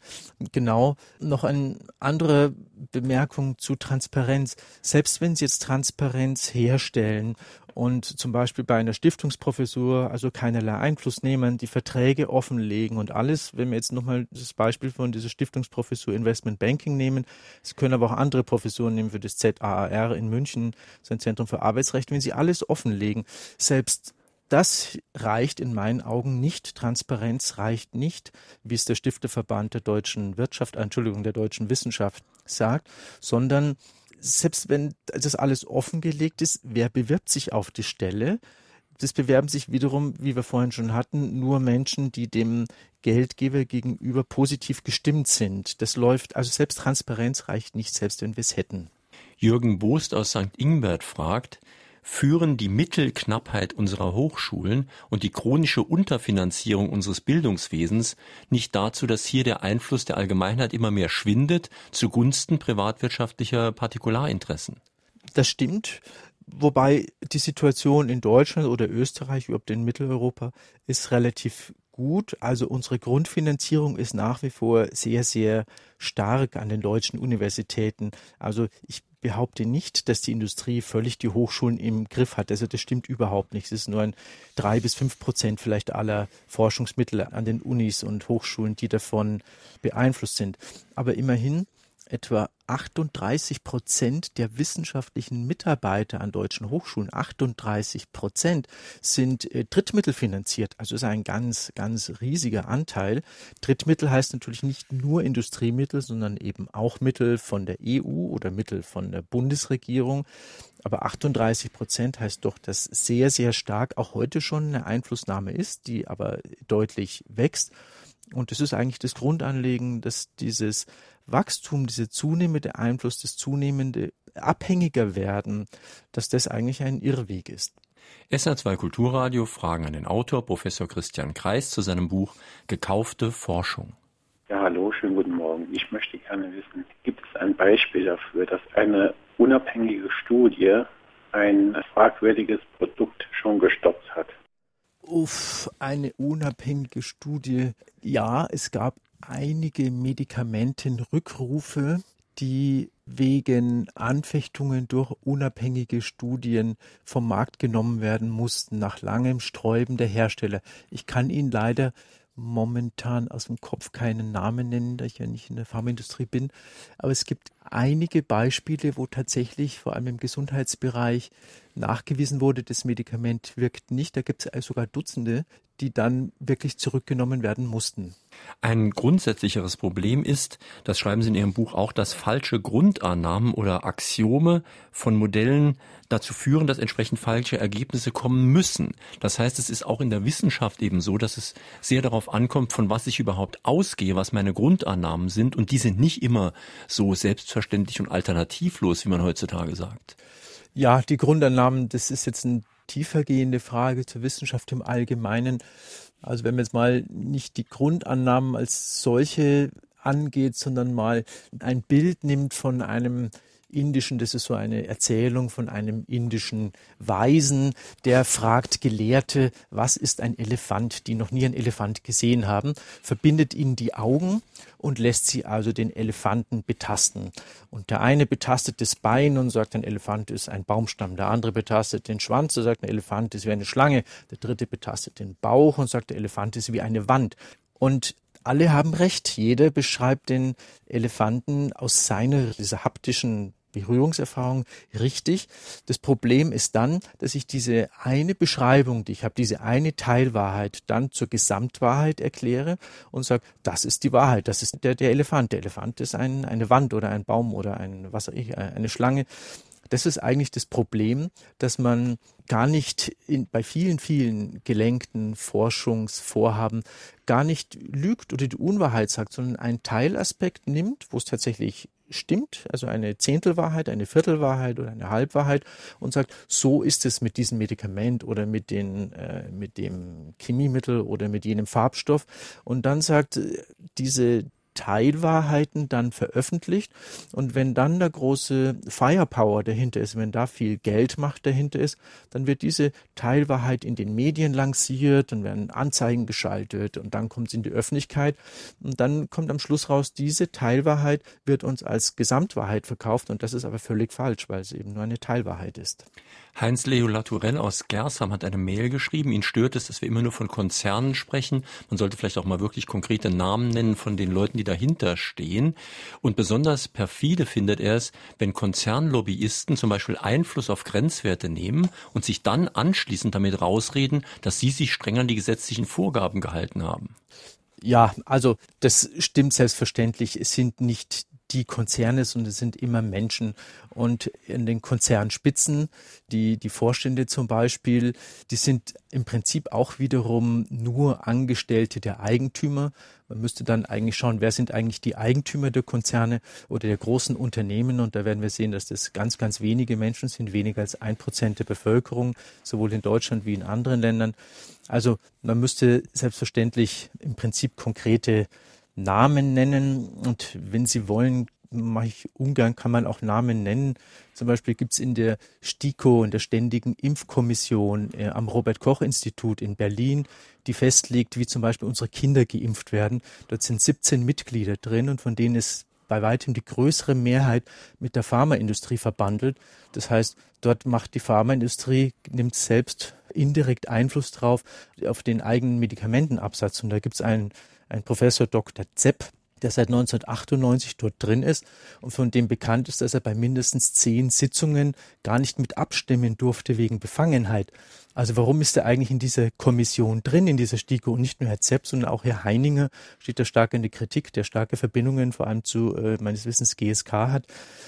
Genau. Noch eine andere Bemerkung zu Transparenz. Selbst wenn Sie jetzt Transparenz herstellen und zum Beispiel bei einer Stiftungsprofessur also keinerlei Einfluss nehmen, die Verträge offenlegen und alles. Wenn wir jetzt nochmal das Beispiel von dieser Stiftungsprofessur Investment Banking nehmen, es können aber auch andere Professuren nehmen für das ZAAR in München, sein Zentrum für Arbeitsrecht, wenn sie alles offenlegen, selbst das reicht in meinen Augen nicht. Transparenz reicht nicht, wie es der Stifteverband der deutschen Wirtschaft, Entschuldigung, der deutschen Wissenschaft sagt, sondern selbst wenn das alles offengelegt ist, wer bewirbt sich auf die Stelle? Das bewerben sich wiederum, wie wir vorhin schon hatten, nur Menschen, die dem Geldgeber gegenüber positiv gestimmt sind. Das läuft, also selbst Transparenz reicht nicht, selbst wenn wir es hätten. Jürgen Boost aus St. Ingbert fragt, führen die Mittelknappheit unserer Hochschulen und die chronische Unterfinanzierung unseres Bildungswesens nicht dazu, dass hier der Einfluss der Allgemeinheit immer mehr schwindet zugunsten privatwirtschaftlicher Partikularinteressen? Das stimmt. Wobei die Situation in Deutschland oder Österreich, überhaupt in Mitteleuropa, ist relativ gut. Also unsere Grundfinanzierung ist nach wie vor sehr, sehr stark an den deutschen Universitäten. Also ich behaupte nicht, dass die Industrie völlig die Hochschulen im Griff hat. Also das stimmt überhaupt nicht. Es ist nur ein drei bis fünf Prozent vielleicht aller Forschungsmittel an den Unis und Hochschulen, die davon beeinflusst sind. Aber immerhin etwa 38 Prozent der wissenschaftlichen Mitarbeiter an deutschen Hochschulen, 38 Prozent sind äh, Drittmittelfinanziert. Also ist ein ganz, ganz riesiger Anteil. Drittmittel heißt natürlich nicht nur Industriemittel, sondern eben auch Mittel von der EU oder Mittel von der Bundesregierung. Aber 38 Prozent heißt doch, dass sehr, sehr stark auch heute schon eine Einflussnahme ist, die aber deutlich wächst. Und das ist eigentlich das Grundanliegen, dass dieses Wachstum, dieser zunehmende Einfluss, das zunehmende abhängiger werden, dass das eigentlich ein Irrweg ist. SR2 Kulturradio Fragen an den Autor Professor Christian Kreis zu seinem Buch Gekaufte Forschung. Ja, hallo, schönen guten Morgen. Ich möchte gerne wissen, gibt es ein Beispiel dafür, dass eine unabhängige Studie ein fragwürdiges Produkt schon gestoppt hat? Uff, eine unabhängige Studie. Ja, es gab einige Medikamentenrückrufe, die wegen Anfechtungen durch unabhängige Studien vom Markt genommen werden mussten, nach langem Sträuben der Hersteller. Ich kann Ihnen leider momentan aus dem Kopf keinen Namen nennen, da ich ja nicht in der Pharmaindustrie bin. Aber es gibt einige Beispiele, wo tatsächlich vor allem im Gesundheitsbereich nachgewiesen wurde, das Medikament wirkt nicht. Da gibt es sogar Dutzende, die dann wirklich zurückgenommen werden mussten. Ein grundsätzlicheres Problem ist, das schreiben Sie in Ihrem Buch auch, dass falsche Grundannahmen oder Axiome von Modellen dazu führen, dass entsprechend falsche Ergebnisse kommen müssen. Das heißt, es ist auch in der Wissenschaft eben so, dass es sehr darauf ankommt, von was ich überhaupt ausgehe, was meine Grundannahmen sind. Und die sind nicht immer so selbstverständlich und alternativlos, wie man heutzutage sagt. Ja, die Grundannahmen, das ist jetzt eine tiefergehende Frage zur Wissenschaft im Allgemeinen. Also wenn man jetzt mal nicht die Grundannahmen als solche angeht, sondern mal ein Bild nimmt von einem indischen, das ist so eine Erzählung von einem indischen Weisen, der fragt Gelehrte, was ist ein Elefant, die noch nie einen Elefant gesehen haben, verbindet ihnen die Augen und lässt sie also den Elefanten betasten. Und der eine betastet das Bein und sagt, ein Elefant ist ein Baumstamm. Der andere betastet den Schwanz und sagt, ein Elefant ist wie eine Schlange. Der dritte betastet den Bauch und sagt, der Elefant ist wie eine Wand. Und alle haben recht. Jeder beschreibt den Elefanten aus seiner, dieser haptischen Berührungserfahrung richtig. Das Problem ist dann, dass ich diese eine Beschreibung, die ich habe, diese eine Teilwahrheit dann zur Gesamtwahrheit erkläre und sage, das ist die Wahrheit, das ist der, der Elefant. Der Elefant ist ein, eine Wand oder ein Baum oder ein, was ich, eine Schlange. Das ist eigentlich das Problem, dass man gar nicht in, bei vielen, vielen gelenkten Forschungsvorhaben gar nicht lügt oder die Unwahrheit sagt, sondern einen Teilaspekt nimmt, wo es tatsächlich stimmt, also eine Zehntelwahrheit, eine Viertelwahrheit oder eine Halbwahrheit und sagt, so ist es mit diesem Medikament oder mit, den, äh, mit dem Chemiemittel oder mit jenem Farbstoff. Und dann sagt, äh, diese Teilwahrheiten dann veröffentlicht. Und wenn dann der große Firepower dahinter ist, wenn da viel Geldmacht dahinter ist, dann wird diese Teilwahrheit in den Medien lanciert, dann werden Anzeigen geschaltet und dann kommt es in die Öffentlichkeit. Und dann kommt am Schluss raus, diese Teilwahrheit wird uns als Gesamtwahrheit verkauft und das ist aber völlig falsch, weil es eben nur eine Teilwahrheit ist. Heinz Leo Latourell aus Gersam hat eine Mail geschrieben. Ihn stört es, dass wir immer nur von Konzernen sprechen. Man sollte vielleicht auch mal wirklich konkrete Namen nennen von den Leuten, die dahinter stehen. Und besonders perfide findet er es, wenn Konzernlobbyisten zum Beispiel Einfluss auf Grenzwerte nehmen und sich dann anschließend damit rausreden, dass sie sich streng an die gesetzlichen Vorgaben gehalten haben. Ja, also das stimmt selbstverständlich. Es sind nicht die Konzerne, sondern es sind immer Menschen. Und in den Konzernspitzen, die, die Vorstände zum Beispiel, die sind im Prinzip auch wiederum nur Angestellte der Eigentümer. Man müsste dann eigentlich schauen, wer sind eigentlich die Eigentümer der Konzerne oder der großen Unternehmen. Und da werden wir sehen, dass das ganz, ganz wenige Menschen sind, weniger als ein Prozent der Bevölkerung, sowohl in Deutschland wie in anderen Ländern. Also man müsste selbstverständlich im Prinzip konkrete Namen nennen und wenn Sie wollen, mache ich ungern, kann man auch Namen nennen. Zum Beispiel gibt es in der STIKO, in der Ständigen Impfkommission äh, am Robert-Koch-Institut in Berlin, die festlegt, wie zum Beispiel unsere Kinder geimpft werden. Dort sind 17 Mitglieder drin und von denen ist bei weitem die größere Mehrheit mit der Pharmaindustrie verbandelt. Das heißt, dort macht die Pharmaindustrie, nimmt selbst indirekt Einfluss drauf auf den eigenen Medikamentenabsatz. Und da gibt es einen ein Professor Dr. Zepp, der seit 1998 dort drin ist und von dem bekannt ist, dass er bei mindestens zehn Sitzungen gar nicht mit abstimmen durfte wegen Befangenheit. Also warum ist er eigentlich in dieser Kommission drin, in dieser STIKO und nicht nur Herr Zepp, sondern auch Herr Heininger steht da stark in der Kritik, der starke Verbindungen vor allem zu äh, meines Wissens GSK hat.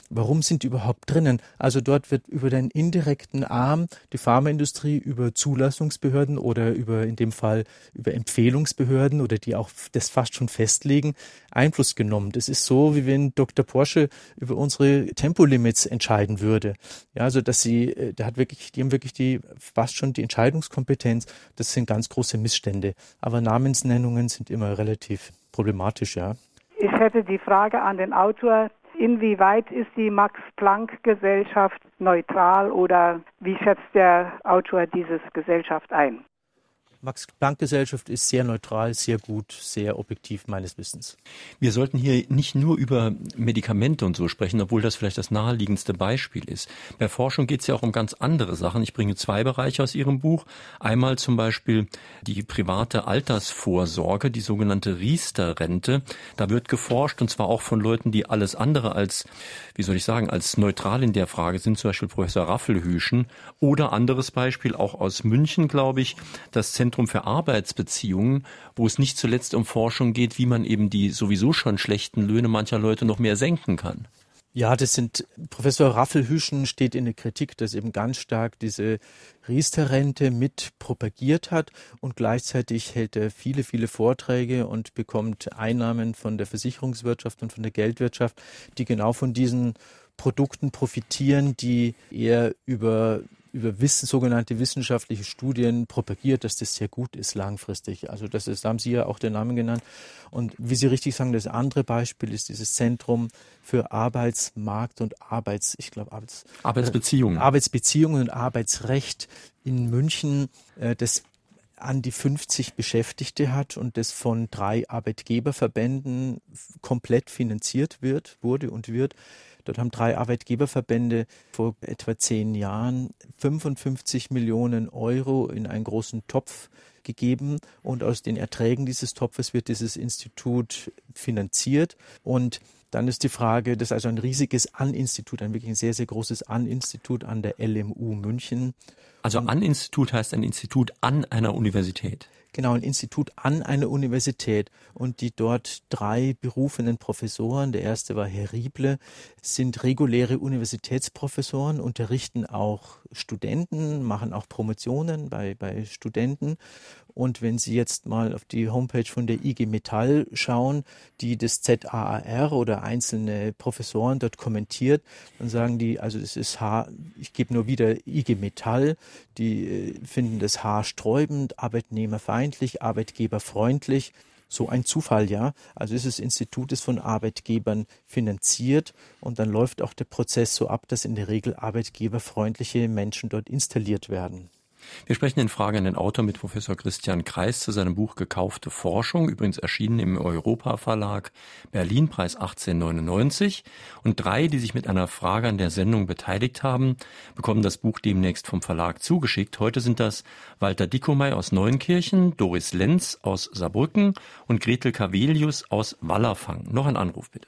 Warum sind die überhaupt drinnen? Also dort wird über den indirekten Arm die Pharmaindustrie über Zulassungsbehörden oder über in dem Fall über Empfehlungsbehörden oder die auch das fast schon festlegen, Einfluss genommen. Das ist so, wie wenn Dr. Porsche über unsere Tempolimits entscheiden würde. Ja, also dass sie, äh, der hat wirklich, die haben wirklich die fast schon die Entscheidungskompetenz, das sind ganz große Missstände. Aber Namensnennungen sind immer relativ problematisch, ja. Ich hätte die Frage an den Autor, inwieweit ist die Max-Planck-Gesellschaft neutral oder wie schätzt der Autor diese Gesellschaft ein? Max-Planck-Gesellschaft ist sehr neutral, sehr gut, sehr objektiv meines Wissens. Wir sollten hier nicht nur über Medikamente und so sprechen, obwohl das vielleicht das naheliegendste Beispiel ist. Bei Forschung geht es ja auch um ganz andere Sachen. Ich bringe zwei Bereiche aus Ihrem Buch. Einmal zum Beispiel die private Altersvorsorge, die sogenannte Riester-Rente. Da wird geforscht und zwar auch von Leuten, die alles andere als, wie soll ich sagen, als neutral in der Frage sind, zum Beispiel Professor Raffelhüschen. Oder anderes Beispiel, auch aus München, glaube ich, das Zentrum Zentrum für Arbeitsbeziehungen, wo es nicht zuletzt um Forschung geht, wie man eben die sowieso schon schlechten Löhne mancher Leute noch mehr senken kann. Ja, das sind, Professor Raffelhüschen steht in der Kritik, dass eben ganz stark diese Riester-Rente mit propagiert hat und gleichzeitig hält er viele, viele Vorträge und bekommt Einnahmen von der Versicherungswirtschaft und von der Geldwirtschaft, die genau von diesen Produkten profitieren, die er über über Wissen, sogenannte wissenschaftliche Studien propagiert, dass das sehr gut ist langfristig. Also das ist, da haben Sie ja auch den Namen genannt. Und wie Sie richtig sagen, das andere Beispiel ist dieses Zentrum für Arbeitsmarkt und Arbeits, ich glaube Arbeits, Arbeitsbeziehungen, äh, Arbeitsbeziehungen und Arbeitsrecht in München, äh, das an die 50 Beschäftigte hat und das von drei Arbeitgeberverbänden komplett finanziert wird, wurde und wird. Dort haben drei Arbeitgeberverbände vor etwa zehn Jahren 55 Millionen Euro in einen großen Topf gegeben. Und aus den Erträgen dieses Topfes wird dieses Institut finanziert. Und dann ist die Frage, das ist also ein riesiges An-Institut, ein wirklich ein sehr, sehr großes An-Institut an der LMU München. Also An-Institut heißt ein Institut an einer Universität genau ein Institut an einer Universität. Und die dort drei berufenen Professoren, der erste war Herr Rieble, sind reguläre Universitätsprofessoren, unterrichten auch Studenten, machen auch Promotionen bei, bei Studenten und wenn Sie jetzt mal auf die Homepage von der IG Metall schauen, die das ZAAR oder einzelne Professoren dort kommentiert, dann sagen die, also das ist Haar, ich gebe nur wieder IG Metall, die äh, finden das haarsträubend, arbeitnehmerfeindlich, arbeitgeberfreundlich. So ein Zufall, ja. Also ist das Institut ist von Arbeitgebern finanziert und dann läuft auch der Prozess so ab, dass in der Regel arbeitgeberfreundliche Menschen dort installiert werden. Wir sprechen in Frage an den Autor mit Professor Christian Kreis zu seinem Buch Gekaufte Forschung, übrigens erschienen im Europa Verlag, Berlin, Preis 1899. Und drei, die sich mit einer Frage an der Sendung beteiligt haben, bekommen das Buch demnächst vom Verlag zugeschickt. Heute sind das Walter Dickomey aus Neunkirchen, Doris Lenz aus Saarbrücken und Gretel Cavelius aus Wallerfang. Noch ein Anruf bitte.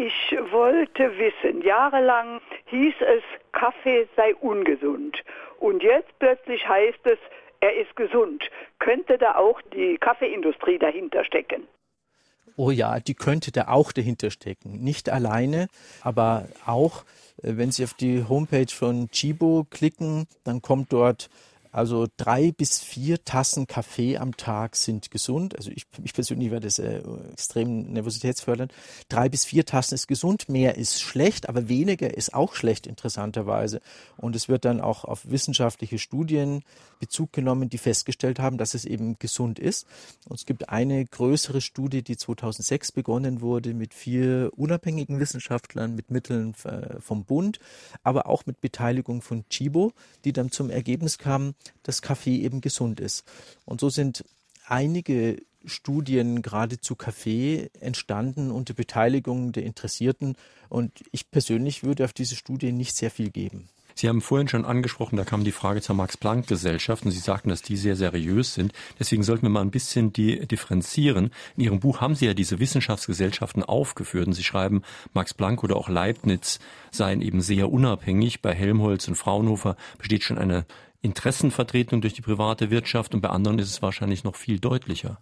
Ich wollte wissen, jahrelang hieß es, Kaffee sei ungesund. Und jetzt plötzlich heißt es, er ist gesund. Könnte da auch die Kaffeeindustrie dahinter stecken? Oh ja, die könnte da auch dahinter stecken. Nicht alleine, aber auch, äh, wenn Sie auf die Homepage von Chibo klicken, dann kommt dort also drei bis vier Tassen Kaffee am Tag sind gesund. Also ich, ich persönlich werde das äh, extrem nervositätsfördernd. Drei bis vier Tassen ist gesund, mehr ist schlecht, aber weniger ist auch schlecht interessanterweise. Und es wird dann auch auf wissenschaftliche Studien Bezug genommen, die festgestellt haben, dass es eben gesund ist. Und es gibt eine größere Studie, die 2006 begonnen wurde mit vier unabhängigen Wissenschaftlern mit Mitteln äh, vom Bund, aber auch mit Beteiligung von Chibo, die dann zum Ergebnis kamen, dass Kaffee eben gesund ist. Und so sind einige Studien gerade zu Kaffee entstanden unter Beteiligung der Interessierten. Und ich persönlich würde auf diese Studie nicht sehr viel geben. Sie haben vorhin schon angesprochen, da kam die Frage zur Max-Planck-Gesellschaft und Sie sagten, dass die sehr seriös sind. Deswegen sollten wir mal ein bisschen die differenzieren. In Ihrem Buch haben Sie ja diese Wissenschaftsgesellschaften aufgeführt und Sie schreiben, Max Planck oder auch Leibniz seien eben sehr unabhängig. Bei Helmholtz und Fraunhofer besteht schon eine Interessenvertretung durch die private Wirtschaft und bei anderen ist es wahrscheinlich noch viel deutlicher.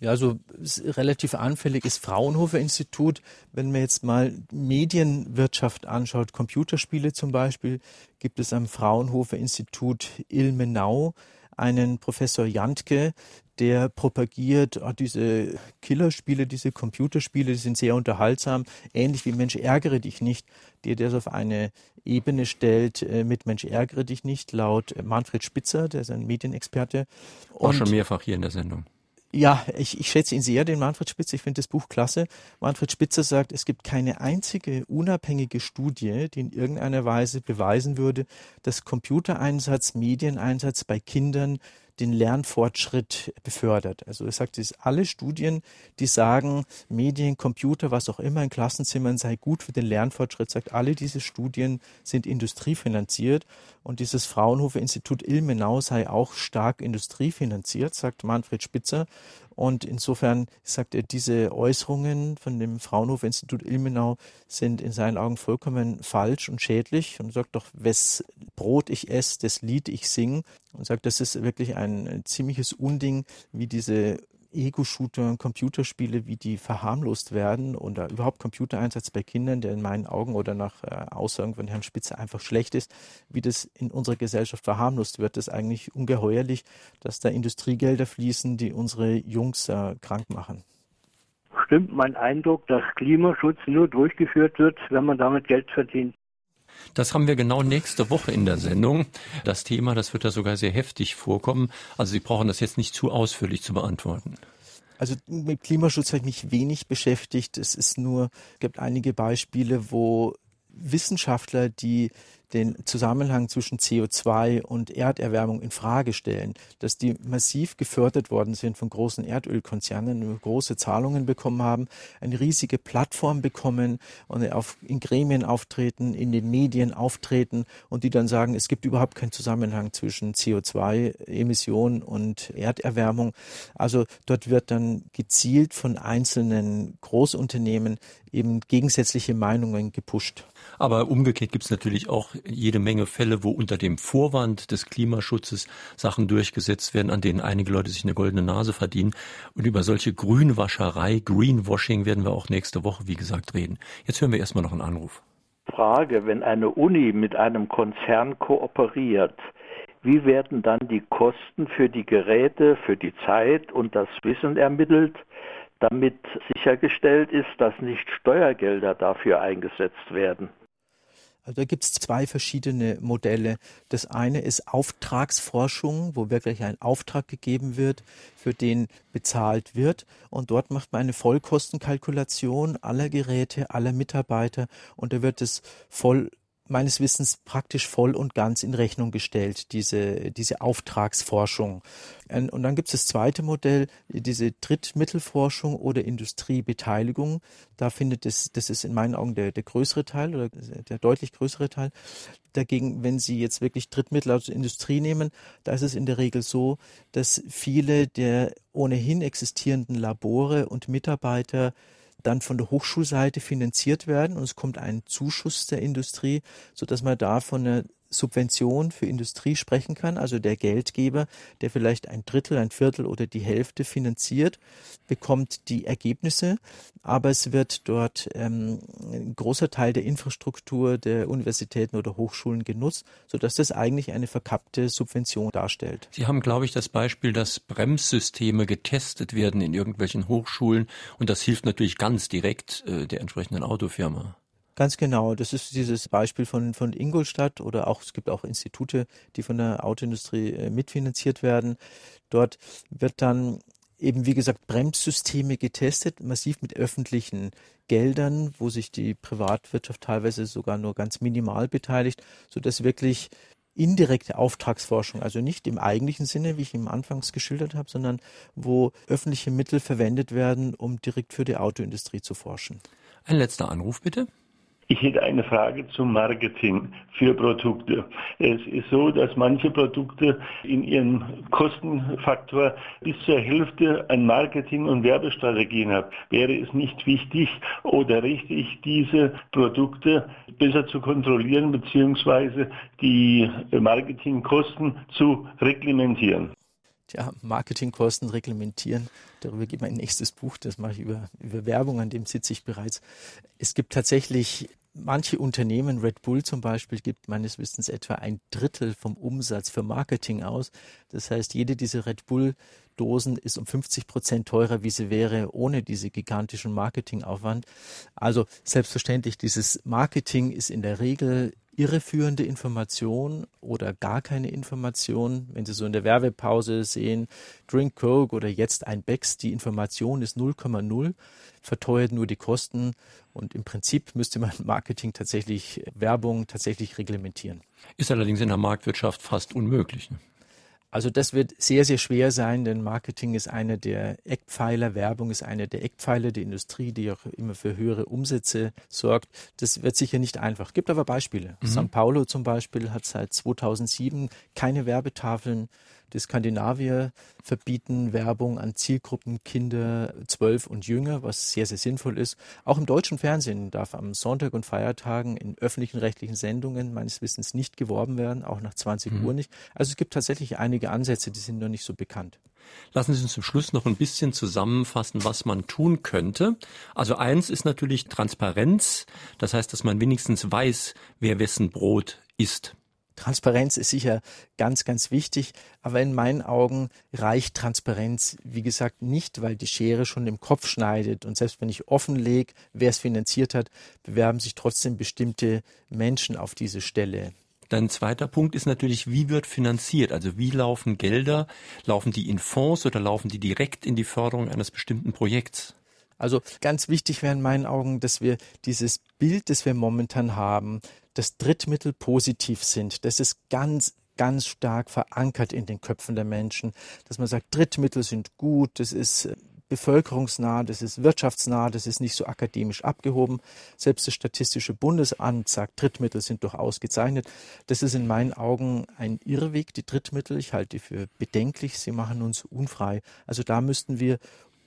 Ja, also relativ anfällig ist Fraunhofer Institut. Wenn man jetzt mal Medienwirtschaft anschaut, Computerspiele zum Beispiel, gibt es am Fraunhofer Institut Ilmenau einen Professor Jantke, der propagiert oh, diese Killerspiele, diese Computerspiele, die sind sehr unterhaltsam, ähnlich wie Mensch ärgere dich nicht, der das auf eine Ebene stellt äh, mit Mensch ärgere dich nicht, laut Manfred Spitzer, der ist ein Medienexperte. War schon mehrfach hier in der Sendung. Ja, ich, ich schätze ihn sehr, den Manfred Spitzer. Ich finde das Buch klasse. Manfred Spitzer sagt, es gibt keine einzige unabhängige Studie, die in irgendeiner Weise beweisen würde, dass Computereinsatz, Medieneinsatz bei Kindern den Lernfortschritt befördert. Also er sagt, es alle Studien, die sagen, Medien, Computer, was auch immer in Klassenzimmern sei gut für den Lernfortschritt, sagt, alle diese Studien sind industriefinanziert und dieses Fraunhofer Institut Ilmenau sei auch stark industriefinanziert, sagt Manfred Spitzer. Und insofern sagt er, diese Äußerungen von dem Fraunhofer Institut Ilmenau sind in seinen Augen vollkommen falsch und schädlich und sagt doch, wes Brot ich esse, das Lied ich sing. Und sagt, das ist wirklich ein ziemliches Unding, wie diese Ego-Shooter, Computerspiele, wie die verharmlost werden oder überhaupt Computereinsatz bei Kindern, der in meinen Augen oder nach äh, Aussagen von Herrn Spitzer einfach schlecht ist, wie das in unserer Gesellschaft verharmlost wird, ist eigentlich ungeheuerlich, dass da Industriegelder fließen, die unsere Jungs äh, krank machen. Stimmt mein Eindruck, dass Klimaschutz nur durchgeführt wird, wenn man damit Geld verdient? Das haben wir genau nächste Woche in der Sendung. Das Thema, das wird da sogar sehr heftig vorkommen. Also Sie brauchen das jetzt nicht zu ausführlich zu beantworten. Also mit Klimaschutz habe ich mich wenig beschäftigt. Es ist nur, es gibt einige Beispiele, wo Wissenschaftler, die den Zusammenhang zwischen CO2 und Erderwärmung in Frage stellen, dass die massiv gefördert worden sind von großen Erdölkonzernen, große Zahlungen bekommen haben, eine riesige Plattform bekommen und auf, in Gremien auftreten, in den Medien auftreten und die dann sagen, es gibt überhaupt keinen Zusammenhang zwischen CO2-Emissionen und Erderwärmung. Also dort wird dann gezielt von einzelnen Großunternehmen eben gegensätzliche Meinungen gepusht. Aber umgekehrt gibt es natürlich auch jede Menge Fälle, wo unter dem Vorwand des Klimaschutzes Sachen durchgesetzt werden, an denen einige Leute sich eine goldene Nase verdienen. Und über solche Grünwascherei, Greenwashing werden wir auch nächste Woche, wie gesagt, reden. Jetzt hören wir erstmal noch einen Anruf. Frage, wenn eine Uni mit einem Konzern kooperiert, wie werden dann die Kosten für die Geräte, für die Zeit und das Wissen ermittelt, damit sichergestellt ist, dass nicht Steuergelder dafür eingesetzt werden? Also da gibt es zwei verschiedene Modelle. Das eine ist Auftragsforschung, wo wirklich ein Auftrag gegeben wird, für den bezahlt wird. Und dort macht man eine Vollkostenkalkulation aller Geräte, aller Mitarbeiter und da wird es voll meines Wissens praktisch voll und ganz in Rechnung gestellt, diese, diese Auftragsforschung. Und dann gibt es das zweite Modell, diese Drittmittelforschung oder Industriebeteiligung. Da findet es, das ist in meinen Augen der, der größere Teil oder der deutlich größere Teil. Dagegen, wenn Sie jetzt wirklich Drittmittel aus der Industrie nehmen, da ist es in der Regel so, dass viele der ohnehin existierenden Labore und Mitarbeiter dann von der Hochschulseite finanziert werden und es kommt ein Zuschuss der Industrie, so dass man da von einer Subvention für Industrie sprechen kann, also der Geldgeber, der vielleicht ein Drittel, ein Viertel oder die Hälfte finanziert, bekommt die Ergebnisse, aber es wird dort ähm, ein großer Teil der Infrastruktur der Universitäten oder Hochschulen genutzt, sodass das eigentlich eine verkappte Subvention darstellt. Sie haben, glaube ich, das Beispiel, dass Bremssysteme getestet werden in irgendwelchen Hochschulen und das hilft natürlich ganz direkt äh, der entsprechenden Autofirma. Ganz genau. Das ist dieses Beispiel von, von Ingolstadt oder auch, es gibt auch Institute, die von der Autoindustrie äh, mitfinanziert werden. Dort wird dann eben, wie gesagt, Bremssysteme getestet, massiv mit öffentlichen Geldern, wo sich die Privatwirtschaft teilweise sogar nur ganz minimal beteiligt, sodass wirklich indirekte Auftragsforschung, also nicht im eigentlichen Sinne, wie ich im Anfangs geschildert habe, sondern wo öffentliche Mittel verwendet werden, um direkt für die Autoindustrie zu forschen. Ein letzter Anruf bitte. Ich hätte eine Frage zum Marketing für Produkte. Es ist so, dass manche Produkte in ihrem Kostenfaktor bis zur Hälfte an Marketing- und Werbestrategien haben. Wäre es nicht wichtig oder richtig, diese Produkte besser zu kontrollieren bzw. die Marketingkosten zu reglementieren? Ja, Marketingkosten reglementieren. Darüber geht mein nächstes Buch, das mache ich über, über Werbung, an dem sitze ich bereits. Es gibt tatsächlich manche Unternehmen, Red Bull zum Beispiel, gibt meines Wissens etwa ein Drittel vom Umsatz für Marketing aus. Das heißt, jede dieser Red Bull Dosen ist um 50 Prozent teurer, wie sie wäre ohne diese gigantischen Marketingaufwand. Also selbstverständlich, dieses Marketing ist in der Regel irreführende Information oder gar keine Information. Wenn Sie so in der Werbepause sehen, Drink Coke oder jetzt ein Becks, die Information ist 0,0, verteuert nur die Kosten und im Prinzip müsste man Marketing tatsächlich, Werbung tatsächlich reglementieren. Ist allerdings in der Marktwirtschaft fast unmöglich. Ne? Also das wird sehr, sehr schwer sein, denn Marketing ist einer der Eckpfeiler, Werbung ist einer der Eckpfeiler der Industrie, die auch immer für höhere Umsätze sorgt. Das wird sicher nicht einfach. Gibt aber Beispiele. Mhm. São Paulo zum Beispiel hat seit 2007 keine Werbetafeln die Skandinavier verbieten Werbung an Zielgruppen Kinder zwölf und jünger, was sehr, sehr sinnvoll ist. Auch im deutschen Fernsehen darf am Sonntag und Feiertagen in öffentlichen rechtlichen Sendungen meines Wissens nicht geworben werden, auch nach 20 mhm. Uhr nicht. Also es gibt tatsächlich einige Ansätze, die sind noch nicht so bekannt. Lassen Sie uns zum Schluss noch ein bisschen zusammenfassen, was man tun könnte. Also eins ist natürlich Transparenz. Das heißt, dass man wenigstens weiß, wer wessen Brot isst. Transparenz ist sicher ganz, ganz wichtig, aber in meinen Augen reicht Transparenz, wie gesagt, nicht, weil die Schere schon im Kopf schneidet und selbst wenn ich offenlege, wer es finanziert hat, bewerben sich trotzdem bestimmte Menschen auf diese Stelle. Dein zweiter Punkt ist natürlich, wie wird finanziert? Also wie laufen Gelder? Laufen die in Fonds oder laufen die direkt in die Förderung eines bestimmten Projekts? Also ganz wichtig wäre in meinen Augen, dass wir dieses Bild, das wir momentan haben, dass Drittmittel positiv sind. Das ist ganz ganz stark verankert in den Köpfen der Menschen, dass man sagt, Drittmittel sind gut, das ist äh, bevölkerungsnah, das ist wirtschaftsnah, das ist nicht so akademisch abgehoben. Selbst das Statistische Bundesamt sagt, Drittmittel sind durchaus gezeichnet. Das ist in meinen Augen ein Irrweg, die Drittmittel. Ich halte die für bedenklich. Sie machen uns unfrei. Also da müssten wir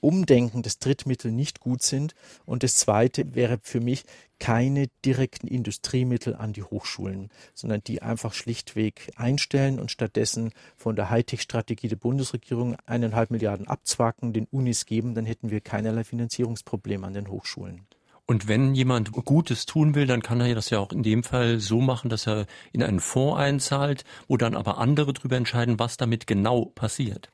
Umdenken, dass Drittmittel nicht gut sind. Und das Zweite wäre für mich keine direkten Industriemittel an die Hochschulen, sondern die einfach schlichtweg einstellen und stattdessen von der Hightech-Strategie der Bundesregierung eineinhalb Milliarden abzwacken, den Unis geben, dann hätten wir keinerlei Finanzierungsprobleme an den Hochschulen. Und wenn jemand Gutes tun will, dann kann er das ja auch in dem Fall so machen, dass er in einen Fonds einzahlt, wo dann aber andere darüber entscheiden, was damit genau passiert.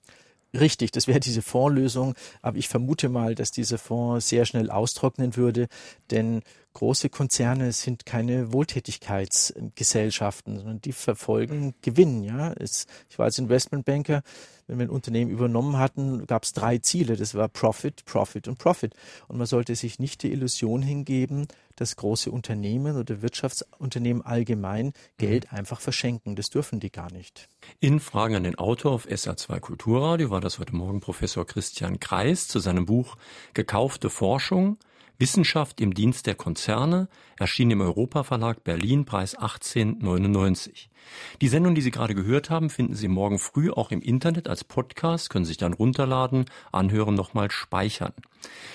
Richtig, das wäre diese Fondslösung, aber ich vermute mal, dass dieser Fonds sehr schnell austrocknen würde, denn große Konzerne sind keine Wohltätigkeitsgesellschaften, sondern die verfolgen Gewinn. Ja, es, ich war als Investmentbanker, wenn wir ein Unternehmen übernommen hatten, gab es drei Ziele. Das war Profit, Profit und Profit. Und man sollte sich nicht die Illusion hingeben, dass große Unternehmen oder Wirtschaftsunternehmen allgemein Geld mhm. einfach verschenken. Das dürfen die gar nicht. In Fragen an den Autor auf SA2 Kulturradio war das heute Morgen Professor Christian Kreis zu seinem Buch Gekaufte Forschung Wissenschaft im Dienst der Konzerne erschien im Europa-Verlag Berlin, Preis 1899. Die Sendung, die Sie gerade gehört haben, finden Sie morgen früh auch im Internet als Podcast, können sich dann runterladen, anhören, nochmal speichern.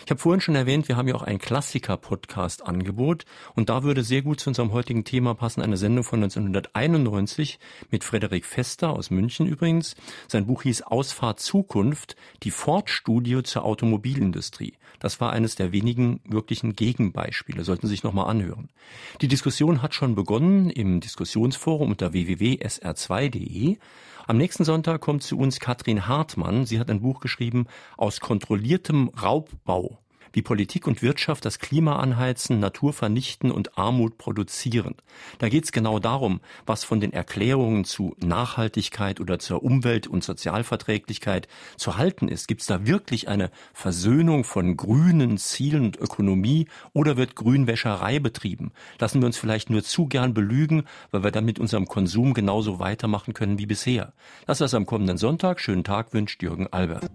Ich habe vorhin schon erwähnt, wir haben ja auch ein Klassiker-Podcast-Angebot und da würde sehr gut zu unserem heutigen Thema passen eine Sendung von 1991 mit Frederik Fester aus München übrigens. Sein Buch hieß Ausfahrt Zukunft, die Ford-Studie zur Automobilindustrie. Das war eines der wenigen wirklichen Gegenbeispiele, sollten Sie sich nochmal anhören. Die Diskussion hat schon begonnen im Diskussionsforum unter www.sr2.de. Am nächsten Sonntag kommt zu uns Katrin Hartmann. Sie hat ein Buch geschrieben aus kontrolliertem Raubbau wie Politik und Wirtschaft das Klima anheizen, Natur vernichten und Armut produzieren. Da geht es genau darum, was von den Erklärungen zu Nachhaltigkeit oder zur Umwelt- und Sozialverträglichkeit zu halten ist. Gibt es da wirklich eine Versöhnung von grünen Zielen und Ökonomie oder wird Grünwäscherei betrieben? Lassen wir uns vielleicht nur zu gern belügen, weil wir dann mit unserem Konsum genauso weitermachen können wie bisher. Das ist am kommenden Sonntag. Schönen Tag wünscht Jürgen Albert.